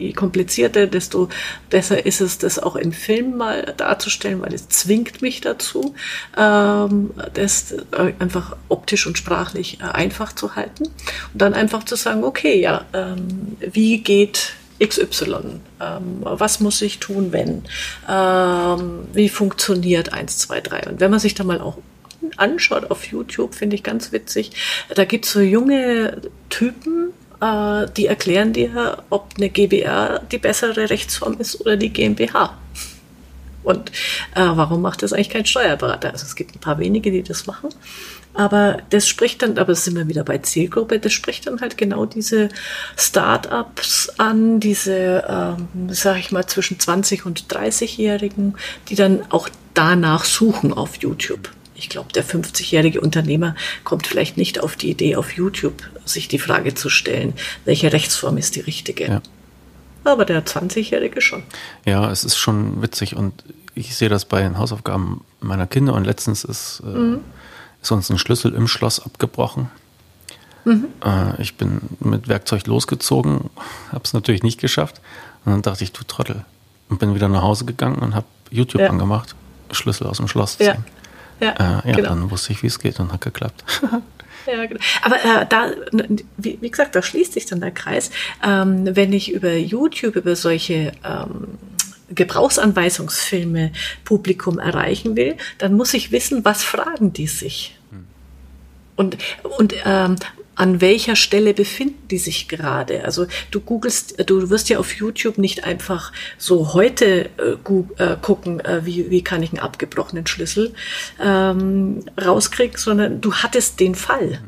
je komplizierter, desto besser ist es, das auch im Film mal darzustellen, weil es zwingt mich dazu, ähm, das äh, einfach optisch und sprachlich äh, einfach zu halten. Und dann einfach zu sagen, okay, ja, ähm, wie geht XY. Ähm, was muss ich tun, wenn? Ähm, wie funktioniert 1, 2, 3? Und wenn man sich da mal auch anschaut auf YouTube, finde ich ganz witzig, da gibt es so junge Typen, äh, die erklären dir, ob eine GBR die bessere Rechtsform ist oder die GmbH. Und äh, warum macht das eigentlich kein Steuerberater? Also es gibt ein paar wenige, die das machen. Aber das spricht dann, aber sind wir wieder bei Zielgruppe, das spricht dann halt genau diese Start-ups an, diese, ähm, sag ich mal, zwischen 20 und 30-Jährigen, die dann auch danach suchen auf YouTube ich glaube, der 50-jährige Unternehmer kommt vielleicht nicht auf die Idee, auf YouTube sich die Frage zu stellen, welche Rechtsform ist die richtige. Ja. Aber der 20-jährige schon. Ja, es ist schon witzig und ich sehe das bei den Hausaufgaben meiner Kinder und letztens ist, äh, mhm. ist uns ein Schlüssel im Schloss abgebrochen. Mhm. Äh, ich bin mit Werkzeug losgezogen, habe es natürlich nicht geschafft und dann dachte ich, du Trottel. Und bin wieder nach Hause gegangen und habe YouTube ja. angemacht, Schlüssel aus dem Schloss ziehen. Ja. Ja, äh, ja genau. dann wusste ich, wie es geht und hat geklappt. Ja, genau. Aber äh, da, wie, wie, gesagt, da schließt sich dann der Kreis. Ähm, wenn ich über YouTube, über solche ähm, Gebrauchsanweisungsfilme Publikum erreichen will, dann muss ich wissen, was fragen die sich. Hm. Und, und ähm, an welcher Stelle befinden die sich gerade. Also du googelst, du wirst ja auf YouTube nicht einfach so heute äh, äh, gucken, äh, wie, wie kann ich einen abgebrochenen Schlüssel ähm, rauskriegen, sondern du hattest den Fall.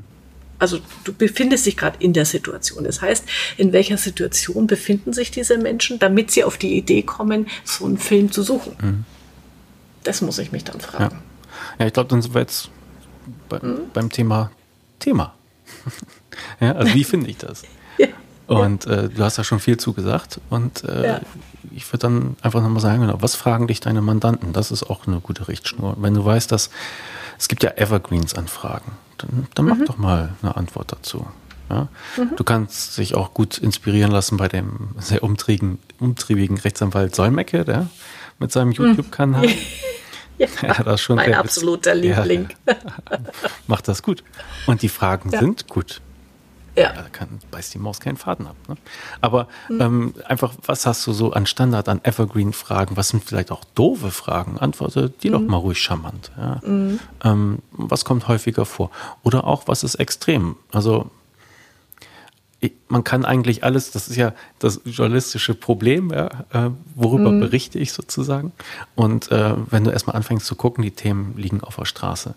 Also du befindest dich gerade in der Situation. Das heißt, in welcher Situation befinden sich diese Menschen, damit sie auf die Idee kommen, so einen Film zu suchen. Mhm. Das muss ich mich dann fragen. Ja, ja ich glaube, dann sind wir jetzt bei, mhm. beim Thema Thema. Ja, also wie finde ich das? ja. Und äh, du hast da schon viel zugesagt und äh, ja. ich würde dann einfach nochmal sagen, genau, was fragen dich deine Mandanten? Das ist auch eine gute Richtschnur. Wenn du weißt, dass es gibt ja Evergreens an Fragen, dann, dann mach mhm. doch mal eine Antwort dazu. Ja? Mhm. Du kannst dich auch gut inspirieren lassen bei dem sehr umtriebigen, umtriebigen Rechtsanwalt Solmecke, der mit seinem mhm. YouTube-Kanal. Ja, ja, das schon mein absoluter Liebling. Ja, macht das gut. Und die Fragen ja. sind gut. Ja. Da kann, beißt die Maus keinen Faden ab. Ne? Aber mhm. ähm, einfach, was hast du so an Standard, an Evergreen-Fragen? Was sind vielleicht auch doofe Fragen? Antworte die mhm. doch mal ruhig charmant. Ja? Mhm. Ähm, was kommt häufiger vor? Oder auch, was ist extrem? Also man kann eigentlich alles, das ist ja das journalistische Problem, ja, äh, worüber mhm. berichte ich sozusagen. Und äh, wenn du erstmal anfängst zu gucken, die Themen liegen auf der Straße.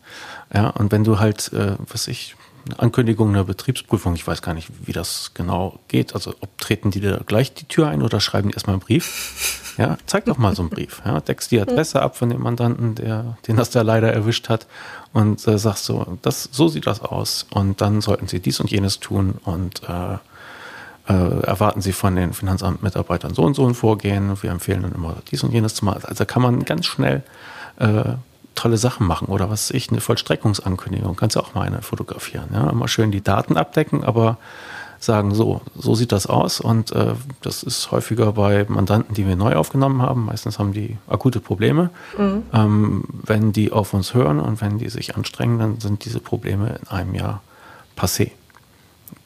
Ja, und wenn du halt, äh, was ich, Ankündigung einer Betriebsprüfung, ich weiß gar nicht, wie das genau geht. Also ob treten die da gleich die Tür ein oder schreiben die erstmal einen Brief? Ja, zeig doch mal so einen Brief. Ja, deckst die Adresse ab von dem Mandanten, der, den das da leider erwischt hat und äh, sagst so, das, so sieht das aus und dann sollten sie dies und jenes tun und äh, äh, erwarten Sie von den Finanzamtmitarbeitern so und so ein Vorgehen. Wir empfehlen dann immer dies und jenes zu machen. Also kann man ganz schnell äh, tolle Sachen machen oder was ich, eine Vollstreckungsankündigung, kannst du auch mal eine fotografieren. Ja? Immer schön die Daten abdecken, aber sagen, so, so sieht das aus und äh, das ist häufiger bei Mandanten, die wir neu aufgenommen haben. Meistens haben die akute Probleme. Mhm. Ähm, wenn die auf uns hören und wenn die sich anstrengen, dann sind diese Probleme in einem Jahr passé.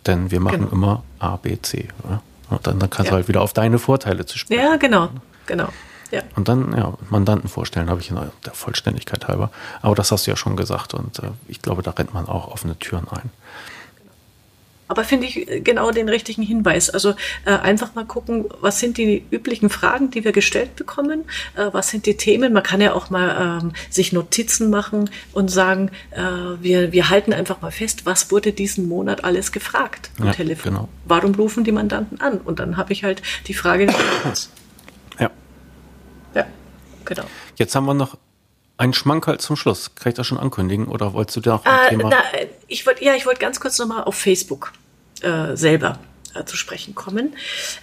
Denn wir machen genau. immer A, B, C. Oder? Und dann, dann kannst ja. du halt wieder auf deine Vorteile zu sprechen. Ja, genau, genau. Und dann, ja, Mandanten vorstellen, habe ich in der Vollständigkeit halber. Aber das hast du ja schon gesagt und äh, ich glaube, da rennt man auch offene Türen ein. Aber finde ich äh, genau den richtigen Hinweis. Also äh, einfach mal gucken, was sind die üblichen Fragen, die wir gestellt bekommen? Äh, was sind die Themen? Man kann ja auch mal ähm, sich Notizen machen und sagen, äh, wir, wir halten einfach mal fest, was wurde diesen Monat alles gefragt am ja, Telefon? Genau. Warum rufen die Mandanten an? Und dann habe ich halt die Frage. Genau. Jetzt haben wir noch ein Schmankerl zum Schluss. Kann ich das schon ankündigen oder wolltest du da noch ein äh, Thema? Na, ich wollte ja, ich wollte ganz kurz nochmal auf Facebook äh, selber äh, zu sprechen kommen,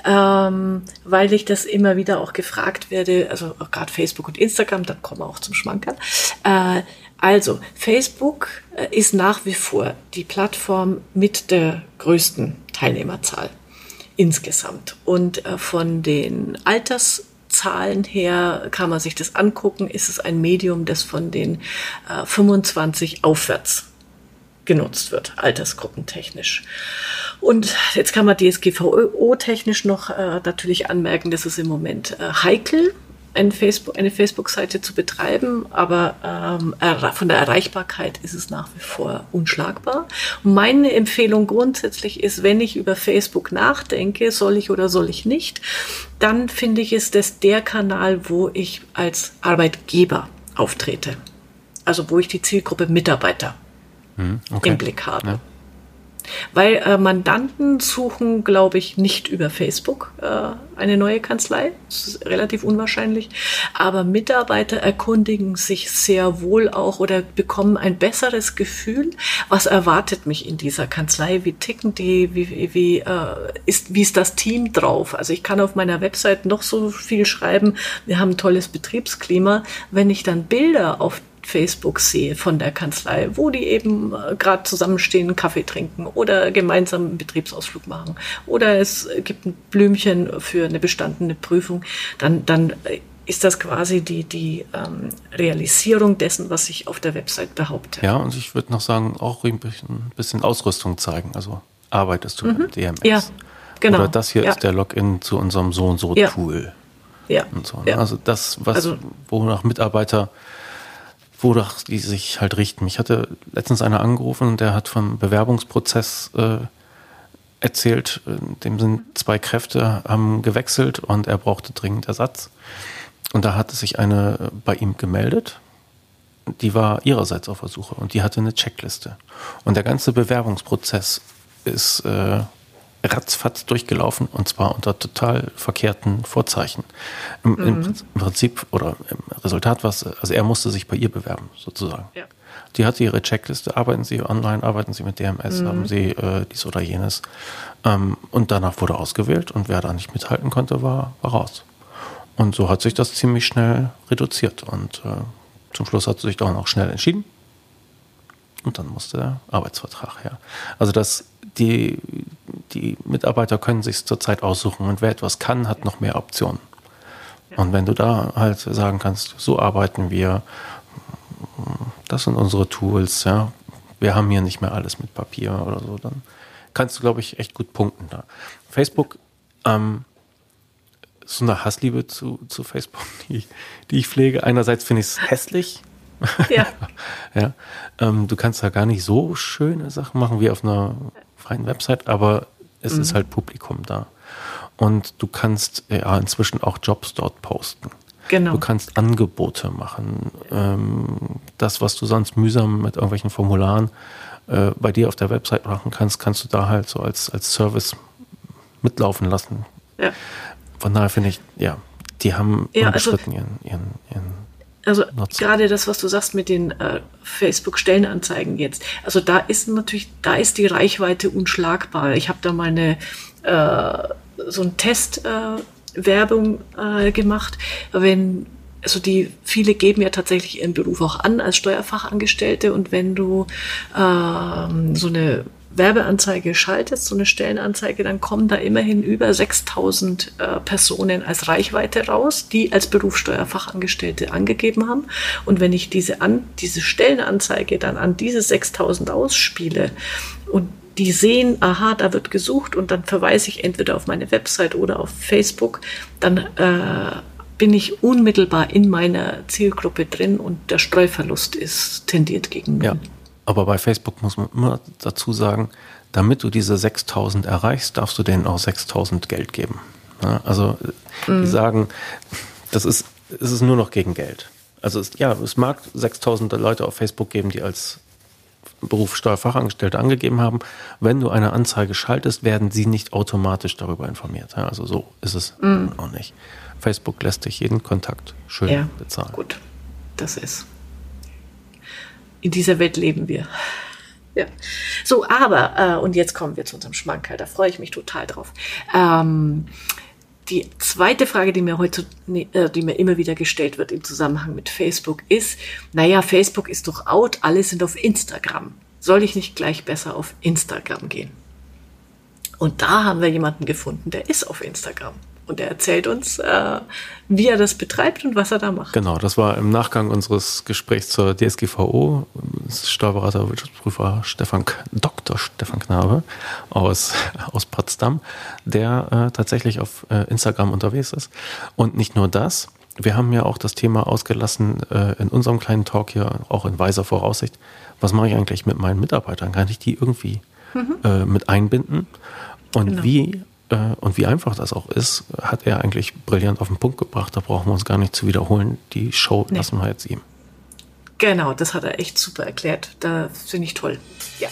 ähm, weil ich das immer wieder auch gefragt werde, also gerade Facebook und Instagram, dann kommen wir auch zum Schmankerl. Äh, also, Facebook äh, ist nach wie vor die Plattform mit der größten Teilnehmerzahl insgesamt. Und äh, von den Alters Zahlen her kann man sich das angucken, ist es ein Medium, das von den äh, 25 aufwärts genutzt wird, altersgruppentechnisch. Und jetzt kann man DSGVO-technisch noch äh, natürlich anmerken, das ist im Moment äh, heikel, ein Facebook, eine Facebook-Seite zu betreiben, aber ähm, von der Erreichbarkeit ist es nach wie vor unschlagbar. Meine Empfehlung grundsätzlich ist, wenn ich über Facebook nachdenke, soll ich oder soll ich nicht, dann finde ich, ist das der Kanal, wo ich als Arbeitgeber auftrete. Also wo ich die Zielgruppe Mitarbeiter hm, okay. im Blick habe. Ja. Weil äh, Mandanten suchen, glaube ich, nicht über Facebook äh, eine neue Kanzlei. Das ist relativ unwahrscheinlich. Aber Mitarbeiter erkundigen sich sehr wohl auch oder bekommen ein besseres Gefühl, was erwartet mich in dieser Kanzlei, wie ticken die, wie, wie, äh, ist, wie ist das Team drauf. Also ich kann auf meiner Website noch so viel schreiben, wir haben ein tolles Betriebsklima. Wenn ich dann Bilder auf Facebook sehe von der Kanzlei, wo die eben äh, gerade zusammenstehen, Kaffee trinken oder gemeinsam einen Betriebsausflug machen oder es gibt ein Blümchen für eine bestandene Prüfung, dann, dann äh, ist das quasi die, die ähm, Realisierung dessen, was ich auf der Website behaupte. Ja, und ich würde noch sagen, auch ein bisschen, Ausrüstung zeigen. Also arbeitest du mhm. mit DMS? Ja, genau. Oder das hier ja. ist der Login zu unserem so und so Tool. Ja. Und so, ne? ja. Also das, was, also, wonach Mitarbeiter wonach die sich halt richten. Mich hatte letztens einer angerufen der hat vom Bewerbungsprozess äh, erzählt. Dem sind zwei Kräfte haben gewechselt und er brauchte dringend Ersatz. Und da hatte sich eine bei ihm gemeldet. Die war ihrerseits auf der Suche und die hatte eine Checkliste. Und der ganze Bewerbungsprozess ist äh, ratzfatz durchgelaufen und zwar unter total verkehrten Vorzeichen. Im, mhm. im Prinzip oder im Resultat was, also er musste sich bei ihr bewerben, sozusagen. Ja. Die hatte ihre Checkliste, arbeiten Sie online, arbeiten Sie mit DMS, mhm. haben Sie äh, dies oder jenes. Ähm, und danach wurde ausgewählt und wer da nicht mithalten konnte, war, war raus. Und so hat sich das ziemlich schnell reduziert und äh, zum Schluss hat sie sich doch noch schnell entschieden. Und dann musste der Arbeitsvertrag her. Also das die, die Mitarbeiter können sich zurzeit aussuchen und wer etwas kann, hat noch mehr Optionen. Und wenn du da halt sagen kannst, so arbeiten wir, das sind unsere Tools, ja, wir haben hier nicht mehr alles mit Papier oder so, dann kannst du, glaube ich, echt gut punkten da. Facebook, ähm, so eine Hassliebe zu, zu Facebook, die, die ich pflege. Einerseits finde ich es hässlich. Ja. ja. Ähm, du kannst da gar nicht so schöne Sachen machen wie auf einer freien Website, aber es mhm. ist halt Publikum da. Und du kannst ja inzwischen auch Jobs dort posten. Genau. Du kannst Angebote machen. Ähm, das, was du sonst mühsam mit irgendwelchen Formularen äh, bei dir auf der Website machen kannst, kannst du da halt so als, als Service mitlaufen lassen. Ja. Von daher finde ich, ja, die haben ja, also ihren, ihren, ihren also gerade das, was du sagst mit den äh, Facebook-Stellenanzeigen jetzt. Also da ist natürlich, da ist die Reichweite unschlagbar. Ich habe da mal eine äh, so ein Test äh, Werbung äh, gemacht, wenn also die viele geben ja tatsächlich ihren Beruf auch an als Steuerfachangestellte und wenn du ähm, so eine Werbeanzeige schaltest, so eine Stellenanzeige, dann kommen da immerhin über 6000 äh, Personen als Reichweite raus, die als Berufssteuerfachangestellte angegeben haben. Und wenn ich diese, an, diese Stellenanzeige dann an diese 6000 ausspiele und die sehen, aha, da wird gesucht und dann verweise ich entweder auf meine Website oder auf Facebook, dann äh, bin ich unmittelbar in meiner Zielgruppe drin und der Streuverlust ist tendiert gegen null. Ja, aber bei Facebook muss man immer dazu sagen, damit du diese 6000 erreichst, darfst du denen auch 6000 Geld geben. Ja, also mhm. die sagen, das ist, es ist nur noch gegen Geld. Also es, ja, es mag 6000 Leute auf Facebook geben, die als Berufssteuerfachangestellte angegeben haben. Wenn du eine Anzeige schaltest, werden sie nicht automatisch darüber informiert. Also so ist es mm. auch nicht. Facebook lässt dich jeden Kontakt schön ja, bezahlen. Gut, das ist. In dieser Welt leben wir. Ja. So, aber, äh, und jetzt kommen wir zu unserem Schmankerl, da freue ich mich total drauf. Ähm, die zweite Frage, die mir heute, äh, die mir immer wieder gestellt wird im Zusammenhang mit Facebook ist, naja, Facebook ist doch out, alle sind auf Instagram. Soll ich nicht gleich besser auf Instagram gehen? Und da haben wir jemanden gefunden, der ist auf Instagram. Und er erzählt uns, äh, wie er das betreibt und was er da macht. Genau, das war im Nachgang unseres Gesprächs zur DSGVO. Steuerberater, Wirtschaftsprüfer Stefan, Dr. Stefan Knabe aus, aus Potsdam, der äh, tatsächlich auf äh, Instagram unterwegs ist. Und nicht nur das, wir haben ja auch das Thema ausgelassen äh, in unserem kleinen Talk hier, auch in weiser Voraussicht. Was mache ich eigentlich mit meinen Mitarbeitern? Kann ich die irgendwie mhm. äh, mit einbinden? Und genau. wie und wie einfach das auch ist, hat er eigentlich brillant auf den Punkt gebracht. Da brauchen wir uns gar nicht zu wiederholen. Die Show nee. lassen wir jetzt ihm. Genau, das hat er echt super erklärt. Da finde ich toll. Ja.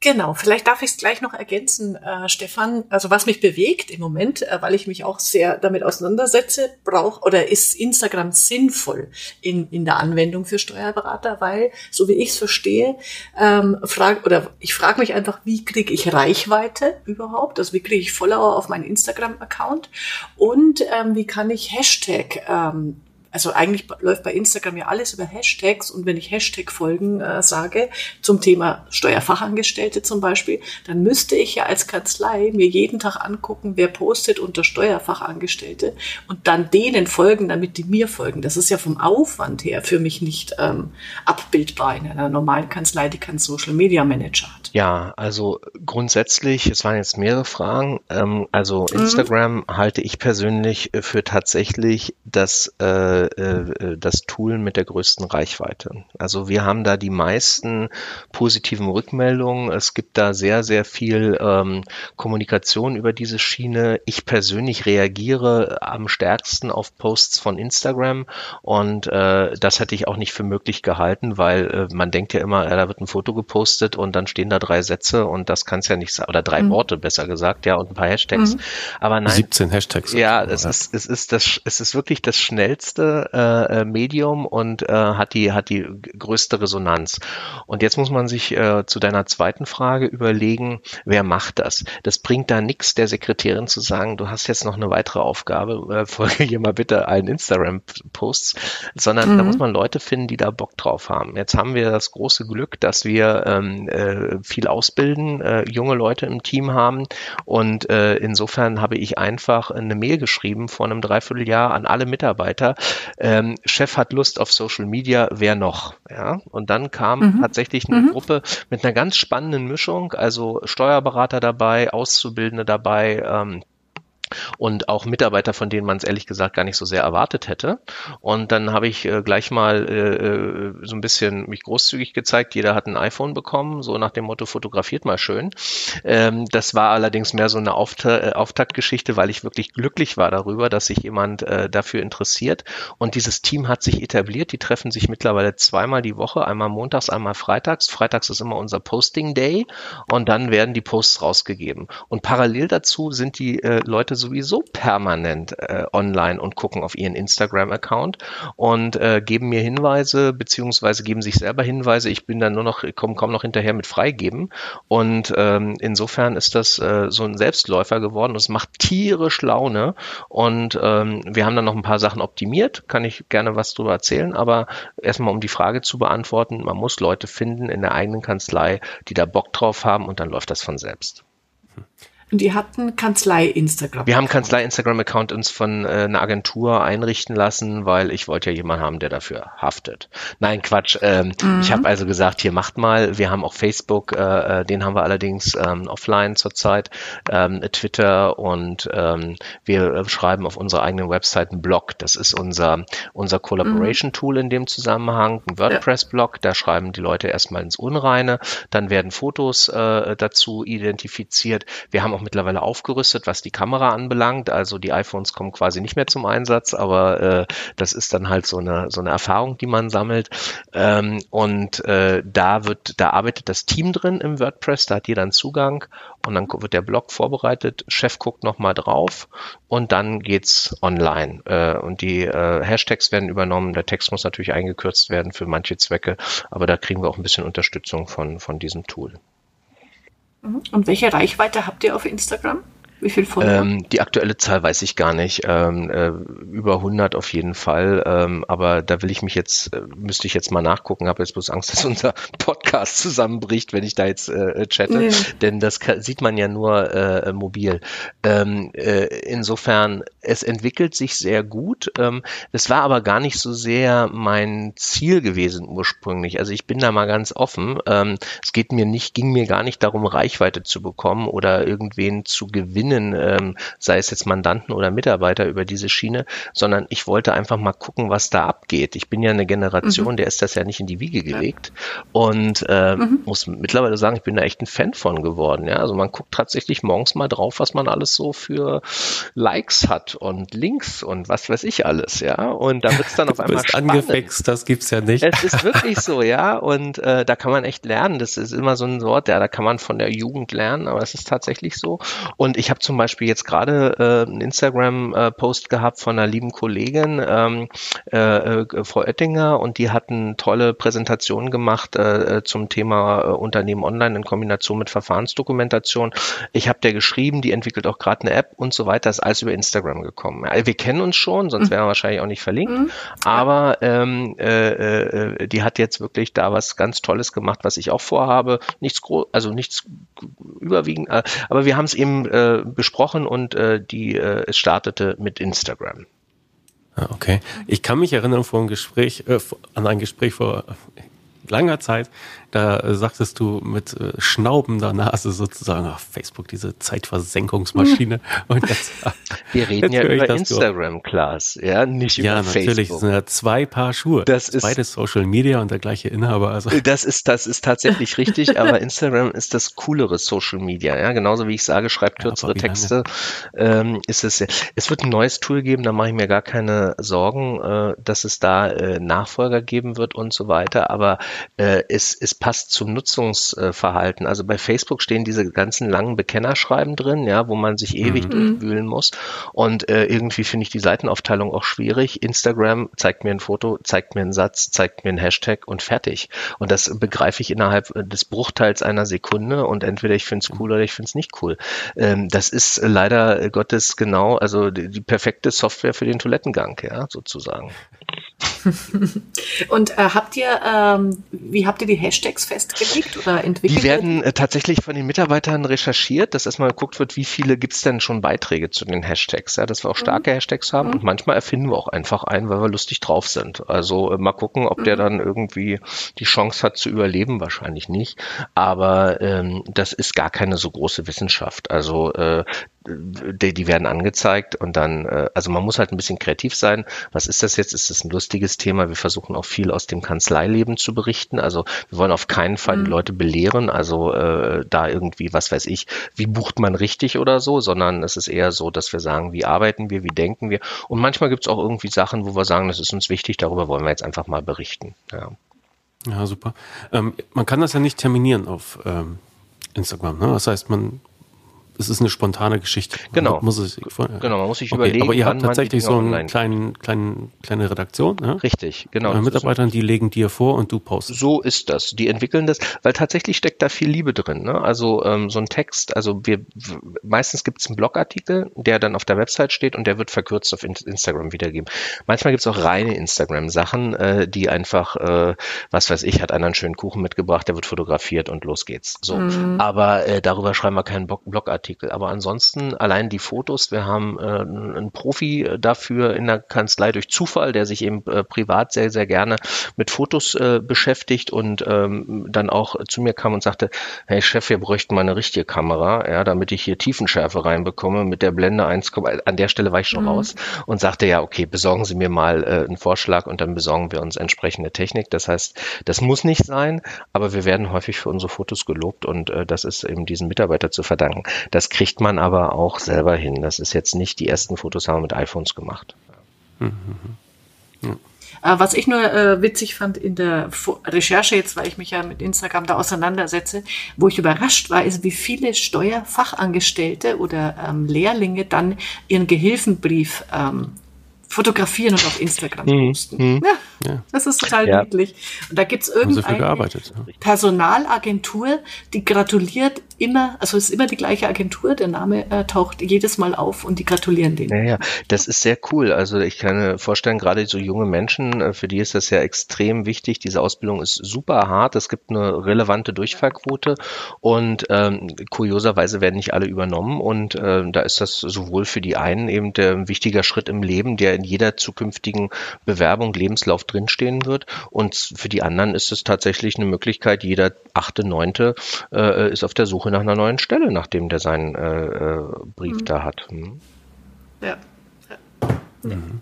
Genau, vielleicht darf ich es gleich noch ergänzen, äh, Stefan. Also was mich bewegt im Moment, äh, weil ich mich auch sehr damit auseinandersetze, braucht oder ist Instagram sinnvoll in, in der Anwendung für Steuerberater, weil, so wie ich es verstehe, ähm, frag, oder ich frage mich einfach, wie kriege ich Reichweite überhaupt? Also wie kriege ich Follower auf meinen Instagram-Account? Und ähm, wie kann ich Hashtag ähm, also eigentlich läuft bei Instagram ja alles über Hashtags und wenn ich Hashtag-Folgen äh, sage zum Thema Steuerfachangestellte zum Beispiel, dann müsste ich ja als Kanzlei mir jeden Tag angucken, wer postet unter Steuerfachangestellte und dann denen folgen, damit die mir folgen. Das ist ja vom Aufwand her für mich nicht ähm, abbildbar in einer normalen Kanzlei, die keinen Social Media Manager hat. Ja, also grundsätzlich, es waren jetzt mehrere Fragen. Ähm, also mhm. Instagram mhm. halte ich persönlich für tatsächlich das äh, äh, das Tool mit der größten Reichweite. Also wir haben da die meisten positiven Rückmeldungen. Es gibt da sehr, sehr viel ähm, Kommunikation über diese Schiene. Ich persönlich reagiere am stärksten auf Posts von Instagram und äh, das hätte ich auch nicht für möglich gehalten, weil äh, man denkt ja immer, ja, da wird ein Foto gepostet und dann stehen da drei Sätze und das kann es ja nicht sein, oder drei mhm. Worte besser gesagt, ja, und ein paar Hashtags. Mhm. Aber nein. 17 Hashtags. Ja, es ist, es ist das, es ist wirklich das schnellste äh, Medium und äh, hat die hat die größte Resonanz. Und jetzt muss man sich äh, zu deiner zweiten Frage überlegen, wer macht das? Das bringt da nichts, der Sekretärin zu sagen, du hast jetzt noch eine weitere Aufgabe, äh, folge hier mal bitte allen Instagram-Posts, sondern mhm. da muss man Leute finden, die da Bock drauf haben. Jetzt haben wir das große Glück, dass wir ähm, äh, viel ausbilden, äh, junge Leute im Team haben und äh, insofern habe ich einfach eine Mail geschrieben vor einem Dreivierteljahr an alle Mitarbeiter, ähm, Chef hat Lust auf Social Media, wer noch? Ja, und dann kam mhm. tatsächlich eine mhm. Gruppe mit einer ganz spannenden Mischung, also Steuerberater dabei, Auszubildende dabei, ähm, und auch Mitarbeiter, von denen man es ehrlich gesagt gar nicht so sehr erwartet hätte. Und dann habe ich äh, gleich mal äh, äh, so ein bisschen mich großzügig gezeigt. Jeder hat ein iPhone bekommen, so nach dem Motto fotografiert mal schön. Ähm, das war allerdings mehr so eine Aufta äh, Auftaktgeschichte, weil ich wirklich glücklich war darüber, dass sich jemand äh, dafür interessiert. Und dieses Team hat sich etabliert. Die treffen sich mittlerweile zweimal die Woche, einmal montags, einmal freitags. Freitags ist immer unser Posting Day und dann werden die Posts rausgegeben. Und parallel dazu sind die äh, Sowieso permanent äh, online und gucken auf ihren Instagram-Account und äh, geben mir Hinweise, beziehungsweise geben sich selber Hinweise. Ich bin dann nur noch, komme komm noch hinterher mit freigeben. Und ähm, insofern ist das äh, so ein Selbstläufer geworden. Es macht tierisch Laune. Und ähm, wir haben dann noch ein paar Sachen optimiert. Kann ich gerne was drüber erzählen. Aber erstmal, um die Frage zu beantworten, man muss Leute finden in der eigenen Kanzlei, die da Bock drauf haben und dann läuft das von selbst. Und die hatten Kanzlei-Instagram. Wir haben Kanzlei-Instagram-Account uns von äh, einer Agentur einrichten lassen, weil ich wollte ja jemanden haben, der dafür haftet. Nein, Quatsch. Ähm, mhm. Ich habe also gesagt, hier macht mal. Wir haben auch Facebook, äh, äh, den haben wir allerdings ähm, offline zurzeit, ähm, Twitter und ähm, wir schreiben auf unserer eigenen Website einen Blog. Das ist unser, unser Collaboration-Tool mhm. in dem Zusammenhang, ein WordPress-Blog. Da schreiben die Leute erstmal ins Unreine, dann werden Fotos äh, dazu identifiziert. Wir haben auch mittlerweile aufgerüstet, was die Kamera anbelangt. Also die iPhones kommen quasi nicht mehr zum Einsatz, aber äh, das ist dann halt so eine, so eine Erfahrung, die man sammelt. Ähm, und äh, da wird, da arbeitet das Team drin im WordPress, da hat jeder einen Zugang und dann wird der Blog vorbereitet, Chef guckt nochmal drauf und dann geht's online. Äh, und die äh, Hashtags werden übernommen, der Text muss natürlich eingekürzt werden für manche Zwecke, aber da kriegen wir auch ein bisschen Unterstützung von, von diesem Tool. Und welche Reichweite habt ihr auf Instagram? Wie viel Follower? Ähm, die aktuelle Zahl weiß ich gar nicht. Ähm, äh, über 100 auf jeden Fall. Ähm, aber da will ich mich jetzt, äh, müsste ich jetzt mal nachgucken. Habe jetzt bloß Angst, dass unser Podcast zusammenbricht, wenn ich da jetzt äh, chatte. Nee. Denn das kann, sieht man ja nur äh, mobil. Ähm, äh, insofern, es entwickelt sich sehr gut. Ähm, das war aber gar nicht so sehr mein Ziel gewesen ursprünglich. Also ich bin da mal ganz offen. Ähm, es geht mir nicht, ging mir gar nicht darum, Reichweite zu bekommen oder irgendwen zu gewinnen gewinnen, ähm, sei es jetzt Mandanten oder Mitarbeiter über diese Schiene, sondern ich wollte einfach mal gucken, was da abgeht. Ich bin ja eine Generation, mhm. der ist das ja nicht in die Wiege gelegt und äh, mhm. muss mittlerweile sagen, ich bin da echt ein Fan von geworden. Ja? Also man guckt tatsächlich morgens mal drauf, was man alles so für Likes hat und Links und was weiß ich alles, ja. Und da wird es dann auf einmal spannend. angefixt, das gibt's ja nicht. Es ist wirklich so, ja. Und äh, da kann man echt lernen. Das ist immer so ein Wort, ja, da kann man von der Jugend lernen, aber es ist tatsächlich so. Und ich habe habe zum Beispiel jetzt gerade äh, einen Instagram-Post gehabt von einer lieben Kollegin, ähm, äh, äh, Frau Oettinger, und die hatten tolle Präsentationen gemacht äh, zum Thema äh, Unternehmen online in Kombination mit Verfahrensdokumentation. Ich habe der geschrieben, die entwickelt auch gerade eine App und so weiter, ist alles über Instagram gekommen. Ja, wir kennen uns schon, sonst mhm. wären wir wahrscheinlich auch nicht verlinkt, mhm. aber ähm, äh, äh, die hat jetzt wirklich da was ganz Tolles gemacht, was ich auch vorhabe. Nichts groß, also nichts überwiegend, äh, aber wir haben es eben äh, besprochen und äh, die, äh, es startete mit Instagram. Ah, okay. Ich kann mich erinnern vor ein Gespräch, äh, an ein Gespräch vor langer Zeit, da äh, sagtest du mit äh, schnaubender Nase sozusagen, ach, Facebook, diese Zeitversenkungsmaschine. Jetzt, Wir reden ja über Instagram, Klaas, ja, nicht ja, über Facebook. Ja, natürlich, es sind ja zwei Paar Schuhe. Das ist beides Social Media und der gleiche Inhaber. Also. Das ist, das ist tatsächlich richtig, aber Instagram ist das coolere Social Media, ja, genauso wie ich sage, schreibt kürzere ja, Texte, ähm, ist es, es wird ein neues Tool geben, da mache ich mir gar keine Sorgen, äh, dass es da äh, Nachfolger geben wird und so weiter, aber äh, es, es passt zum Nutzungsverhalten. Also bei Facebook stehen diese ganzen langen Bekennerschreiben drin, ja, wo man sich ewig mhm. durchwühlen muss. Und äh, irgendwie finde ich die Seitenaufteilung auch schwierig. Instagram zeigt mir ein Foto, zeigt mir einen Satz, zeigt mir einen Hashtag und fertig. Und das begreife ich innerhalb des Bruchteils einer Sekunde und entweder ich finde es cool oder ich finde es nicht cool. Ähm, das ist leider Gottes genau, also die, die perfekte Software für den Toilettengang, ja, sozusagen. und äh, habt ihr, ähm, wie habt ihr die Hashtags festgelegt oder entwickelt? Die werden äh, tatsächlich von den Mitarbeitern recherchiert, dass erstmal geguckt wird, wie viele gibt es denn schon Beiträge zu den Hashtags, ja, dass wir auch starke mhm. Hashtags haben mhm. und manchmal erfinden wir auch einfach einen, weil wir lustig drauf sind. Also äh, mal gucken, ob mhm. der dann irgendwie die Chance hat zu überleben, wahrscheinlich nicht. Aber ähm, das ist gar keine so große Wissenschaft. Also äh, die, die werden angezeigt und dann, äh, also man muss halt ein bisschen kreativ sein. Was ist das jetzt? Ist das ein lustiges Thema? Wir versuchen auch viel aus dem Kanzleileben zu berichten. Also wir wollen auf keinen Fall mhm. die Leute belehren, also äh, da irgendwie, was weiß ich, wie bucht man richtig oder so, sondern es ist eher so, dass wir sagen, wie arbeiten wir, wie denken wir. Und manchmal gibt es auch irgendwie Sachen, wo wir sagen, das ist uns wichtig, darüber wollen wir jetzt einfach mal berichten. Ja, ja super. Ähm, man kann das ja nicht terminieren auf ähm, Instagram. Ne? Das heißt, man es ist eine spontane Geschichte. Genau. Man muss es, genau, man muss sich okay, überlegen. Aber ihr habt tatsächlich so einen kleinen, kleinen, kleine Redaktion, ne? Richtig, genau. Äh, Mitarbeitern, die legen dir vor und du postest. So ist das. Die entwickeln das, weil tatsächlich steckt da viel Liebe drin. Ne? Also ähm, so ein Text, also wir meistens gibt es einen Blogartikel, der dann auf der Website steht und der wird verkürzt auf Instagram wiedergeben. Manchmal gibt es auch reine Instagram-Sachen, äh, die einfach, äh, was weiß ich, hat einer einen schönen Kuchen mitgebracht, der wird fotografiert und los geht's. So. Mhm. Aber äh, darüber schreiben wir keinen Blogartikel. Aber ansonsten allein die Fotos, wir haben äh, einen Profi dafür in der Kanzlei durch Zufall, der sich eben äh, privat sehr, sehr gerne mit Fotos äh, beschäftigt und ähm, dann auch zu mir kam und sagte, hey Chef, wir bräuchten mal eine richtige Kamera, ja, damit ich hier Tiefenschärfe reinbekomme mit der Blende 1, an der Stelle war ich schon mhm. raus und sagte, ja, okay, besorgen Sie mir mal äh, einen Vorschlag und dann besorgen wir uns entsprechende Technik. Das heißt, das muss nicht sein, aber wir werden häufig für unsere Fotos gelobt und äh, das ist eben diesen Mitarbeiter zu verdanken. Das kriegt man aber auch selber hin. Das ist jetzt nicht, die ersten Fotos haben wir mit iPhones gemacht. Mhm. Ja. Äh, was ich nur äh, witzig fand in der Recherche jetzt, weil ich mich ja mit Instagram da auseinandersetze, wo ich überrascht war, ist, wie viele Steuerfachangestellte oder ähm, Lehrlinge dann ihren Gehilfenbrief ähm, fotografieren und auf Instagram mhm. posten. Mhm. Ja, ja, das ist total ja. niedlich. Und da gibt's irgendeine Personalagentur, die gratuliert immer, also es ist immer die gleiche Agentur, der Name äh, taucht jedes Mal auf und die gratulieren denen. Ja, ja, das ist sehr cool. Also ich kann mir vorstellen, gerade so junge Menschen, äh, für die ist das ja extrem wichtig. Diese Ausbildung ist super hart. Es gibt eine relevante Durchfallquote und ähm, kurioserweise werden nicht alle übernommen und äh, da ist das sowohl für die einen eben der wichtiger Schritt im Leben, der in jeder zukünftigen Bewerbung, Lebenslauf drinstehen wird. Und für die anderen ist es tatsächlich eine Möglichkeit, jeder achte, neunte äh, ist auf der Suche nach einer neuen Stelle, nachdem der seinen äh, äh Brief mhm. da hat. Hm. Ja. Mhm.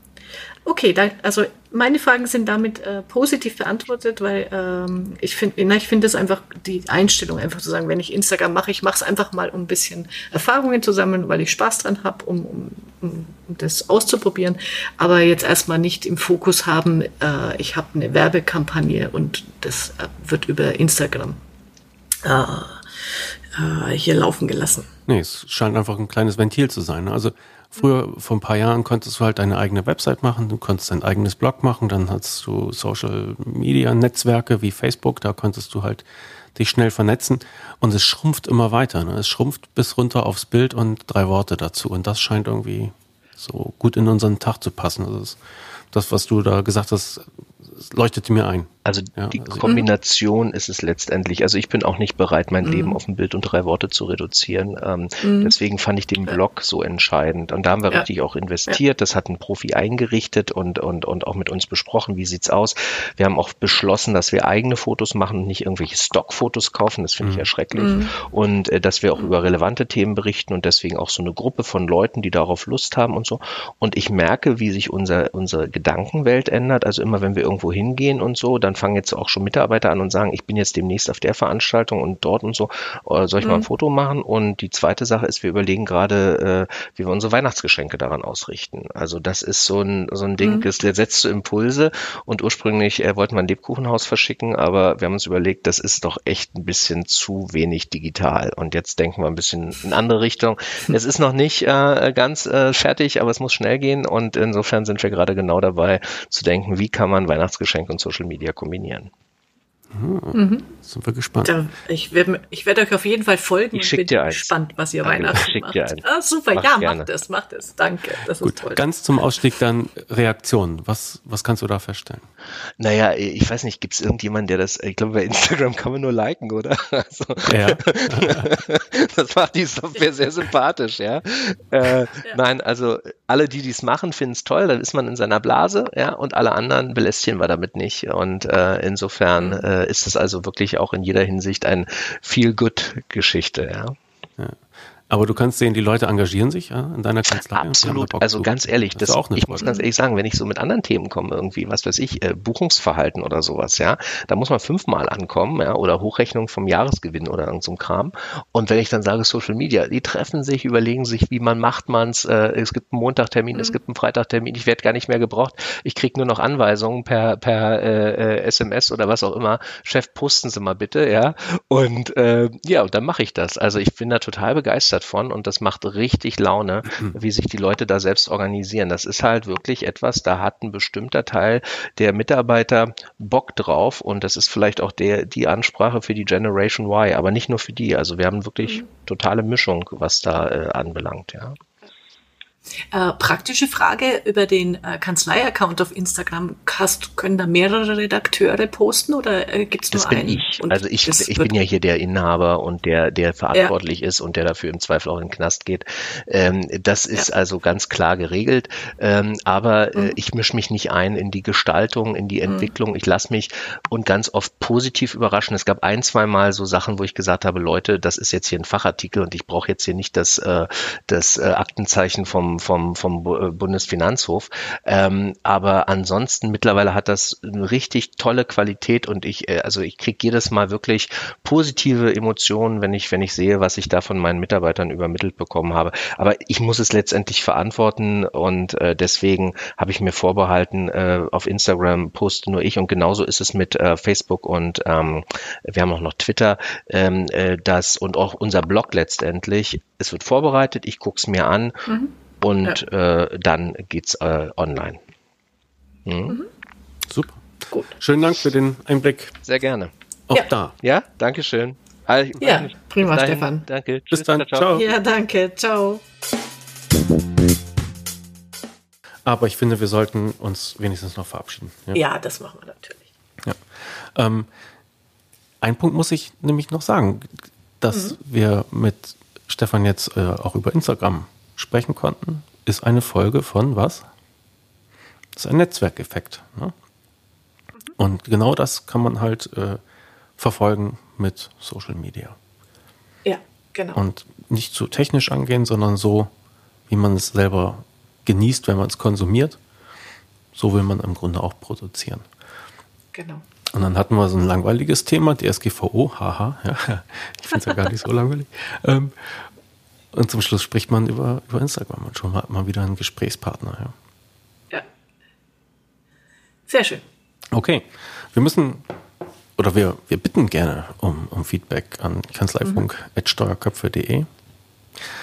Okay, dann, also meine Fragen sind damit äh, positiv beantwortet, weil ähm, ich finde, ich finde es einfach die Einstellung, einfach zu sagen, wenn ich Instagram mache, ich mache es einfach mal, um ein bisschen Erfahrungen zu sammeln, weil ich Spaß dran habe, um, um, um, das auszuprobieren, aber jetzt erstmal nicht im Fokus haben, äh, ich habe eine Werbekampagne und das äh, wird über Instagram äh, hier laufen gelassen. Nee, es scheint einfach ein kleines Ventil zu sein. Ne? Also Früher, vor ein paar Jahren, konntest du halt deine eigene Website machen, du konntest dein eigenes Blog machen, dann hattest du Social Media Netzwerke wie Facebook, da konntest du halt dich schnell vernetzen und es schrumpft immer weiter. Ne? Es schrumpft bis runter aufs Bild und drei Worte dazu und das scheint irgendwie so gut in unseren Tag zu passen. Das, ist das was du da gesagt hast, leuchtete mir ein. Also ja, die also Kombination ist es letztendlich. Also ich bin auch nicht bereit, mein mhm. Leben auf ein Bild und drei Worte zu reduzieren. Ähm, mhm. Deswegen fand ich den Blog so entscheidend. Und da haben wir ja. richtig auch investiert. Das hat ein Profi eingerichtet und, und, und auch mit uns besprochen, wie sieht's aus. Wir haben auch beschlossen, dass wir eigene Fotos machen und nicht irgendwelche Stockfotos kaufen. Das finde ich erschrecklich. Mhm. Und äh, dass wir auch über relevante Themen berichten und deswegen auch so eine Gruppe von Leuten, die darauf Lust haben und so. Und ich merke, wie sich unser, unsere Gedankenwelt ändert. Also immer, wenn wir irgendwo hingehen und so, dann fangen jetzt auch schon Mitarbeiter an und sagen, ich bin jetzt demnächst auf der Veranstaltung und dort und so, äh, soll ich mhm. mal ein mhm. Foto machen? Und die zweite Sache ist, wir überlegen gerade, äh, wie wir unsere Weihnachtsgeschenke daran ausrichten. Also das ist so ein, so ein Ding, mhm. das setzt so Impulse und ursprünglich äh, wollten wir ein Lebkuchenhaus verschicken, aber wir haben uns überlegt, das ist doch echt ein bisschen zu wenig digital. Und jetzt denken wir ein bisschen in andere Richtung. Es ist noch nicht äh, ganz äh, fertig, aber es muss schnell gehen und insofern sind wir gerade genau dabei zu denken, wie kann man Weihnachtsgeschenke und Social Media Argominian kombinieren. Mhm. Sind wir gespannt. Da, ich werde ich werd euch auf jeden Fall folgen ich und bin dir gespannt, was ihr Danke, Weihnachten macht. Dir Ah, super, mach ja, gerne. macht es, macht es. Danke. Das Gut, ist toll. Ganz zum Ausstieg dann Reaktionen. Was, was kannst du da feststellen? Naja, ich weiß nicht, gibt es irgendjemanden, der das, ich glaube, bei Instagram kann man nur liken, oder? Also, ja. das macht die Software sehr sympathisch, ja. Äh, ja. Nein, also alle, die dies machen, finden es toll, dann ist man in seiner Blase, ja, und alle anderen belästigen wir damit nicht. Und äh, insofern mhm. äh, ist es also wirklich auch in jeder Hinsicht ein Feel-Good-Geschichte, ja. ja. Aber du kannst sehen, die Leute engagieren sich ja, in deiner Kanzlei. Absolut. Also ganz ehrlich, das, das auch ich muss ganz ehrlich sagen, wenn ich so mit anderen Themen komme, irgendwie, was weiß ich, äh, Buchungsverhalten oder sowas, ja, da muss man fünfmal ankommen, ja, oder Hochrechnung vom Jahresgewinn oder irgend so ein Kram. Und wenn ich dann sage Social Media, die treffen sich, überlegen sich, wie man macht man's. Äh, es gibt einen Montagtermin, mhm. es gibt einen Freitagtermin, ich werde gar nicht mehr gebraucht. Ich kriege nur noch Anweisungen per per äh, SMS äh, oder was auch immer. Chef, posten Sie mal bitte, ja. Und äh, ja, und dann mache ich das. Also ich bin da total begeistert begeistert von und das macht richtig Laune, mhm. wie sich die Leute da selbst organisieren. Das ist halt wirklich etwas, da hat ein bestimmter Teil der Mitarbeiter Bock drauf und das ist vielleicht auch der, die Ansprache für die Generation Y, aber nicht nur für die. Also wir haben wirklich mhm. totale Mischung, was da äh, anbelangt, ja. Äh, praktische Frage über den äh, Kanzlei-Account auf Instagram. Hast, können da mehrere Redakteure posten oder äh, gibt es nur das bin einen? Ich. also ich, ich bin ja hier der Inhaber und der, der verantwortlich ja. ist und der dafür im Zweifel auch in den Knast geht. Ähm, das ist ja. also ganz klar geregelt. Ähm, aber äh, mhm. ich mische mich nicht ein in die Gestaltung, in die mhm. Entwicklung. Mhm. Ich lasse mich und ganz oft positiv überraschen. Es gab ein, zwei Mal so Sachen, wo ich gesagt habe, Leute, das ist jetzt hier ein Fachartikel und ich brauche jetzt hier nicht das, äh, das äh, Aktenzeichen vom vom, vom, äh, Bundesfinanzhof. Ähm, aber ansonsten mittlerweile hat das eine richtig tolle Qualität und ich, äh, also ich kriege jedes Mal wirklich positive Emotionen, wenn ich, wenn ich sehe, was ich da von meinen Mitarbeitern übermittelt bekommen habe. Aber ich muss es letztendlich verantworten und äh, deswegen habe ich mir vorbehalten, äh, auf Instagram poste nur ich und genauso ist es mit äh, Facebook und ähm, wir haben auch noch Twitter, ähm, äh, das und auch unser Blog letztendlich. Es wird vorbereitet, ich gucke es mir an. Mhm und ja. äh, dann geht's äh, online. Mhm. Mhm. Super. Gut. Schönen Dank für den Einblick. Sehr gerne. Auch ja. da. Ja, danke schön. Also, ja, prima, dahin, Stefan. Danke. Bis Tschüss, dann. Ciao. ciao. Ja, danke. Ciao. Aber ich finde, wir sollten uns wenigstens noch verabschieden. Ja, ja das machen wir natürlich. Ja. Ähm, ein Punkt muss ich nämlich noch sagen, dass mhm. wir mit Stefan jetzt äh, auch über Instagram sprechen konnten, ist eine Folge von was? Das ist ein Netzwerkeffekt. Ne? Und genau das kann man halt äh, verfolgen mit Social Media. Ja, genau. Und nicht zu technisch angehen, sondern so, wie man es selber genießt, wenn man es konsumiert. So will man im Grunde auch produzieren. Genau. Und dann hatten wir so ein langweiliges Thema, die SGVO, haha, ja, ich finde es ja gar nicht so langweilig. Ähm, und zum Schluss spricht man über, über Instagram und schon mal, mal wieder einen Gesprächspartner. Ja. ja. Sehr schön. Okay. Wir müssen oder wir, wir bitten gerne um, um Feedback an kanzleifunk.steuerköpfe.de. Mhm.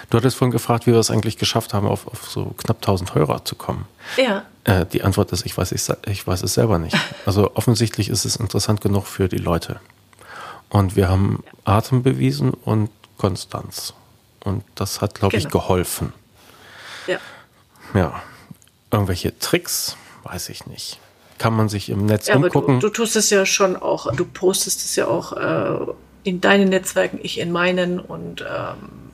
Du hattest vorhin gefragt, wie wir es eigentlich geschafft haben, auf, auf so knapp 1000 Hörer zu kommen. Ja. Äh, die Antwort ist, ich weiß, ich, ich weiß es selber nicht. Also offensichtlich ist es interessant genug für die Leute. Und wir haben Atem bewiesen und Konstanz. Und das hat, glaube genau. ich, geholfen. Ja. Ja. Irgendwelche Tricks, weiß ich nicht. Kann man sich im Netz ja, umgucken. Du, du, tust es ja schon auch, du postest es ja auch äh, in deinen Netzwerken, ich in meinen und ähm,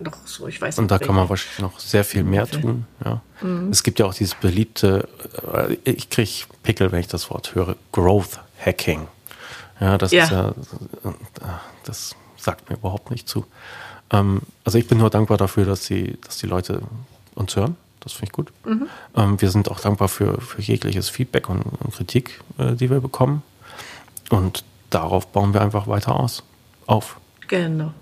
noch so, ich weiß nicht. Und da kann man wahrscheinlich noch sehr viel mehr tun. Ja. Mhm. Es gibt ja auch dieses beliebte, äh, ich kriege Pickel, wenn ich das Wort höre, Growth Hacking. Ja, das ja. ist ja, das sagt mir überhaupt nicht zu. Ähm, also ich bin nur dankbar dafür, dass die, dass die Leute uns hören. Das finde ich gut. Mhm. Ähm, wir sind auch dankbar für, für jegliches Feedback und, und Kritik, äh, die wir bekommen. Und darauf bauen wir einfach weiter aus. Auf. Genau.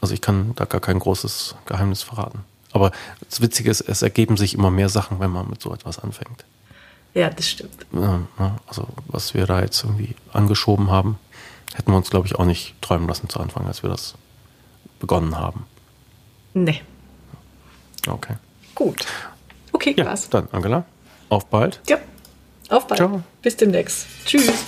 Also ich kann da gar kein großes Geheimnis verraten. Aber das Witzige ist, es ergeben sich immer mehr Sachen, wenn man mit so etwas anfängt. Ja, das stimmt. Also was wir da jetzt irgendwie angeschoben haben, hätten wir uns, glaube ich, auch nicht träumen lassen zu Anfang, als wir das begonnen haben. Nee. Okay. Gut. Okay, ja, krass. Dann, Angela, auf bald. Ja, auf bald. Ciao. Bis demnächst. Tschüss.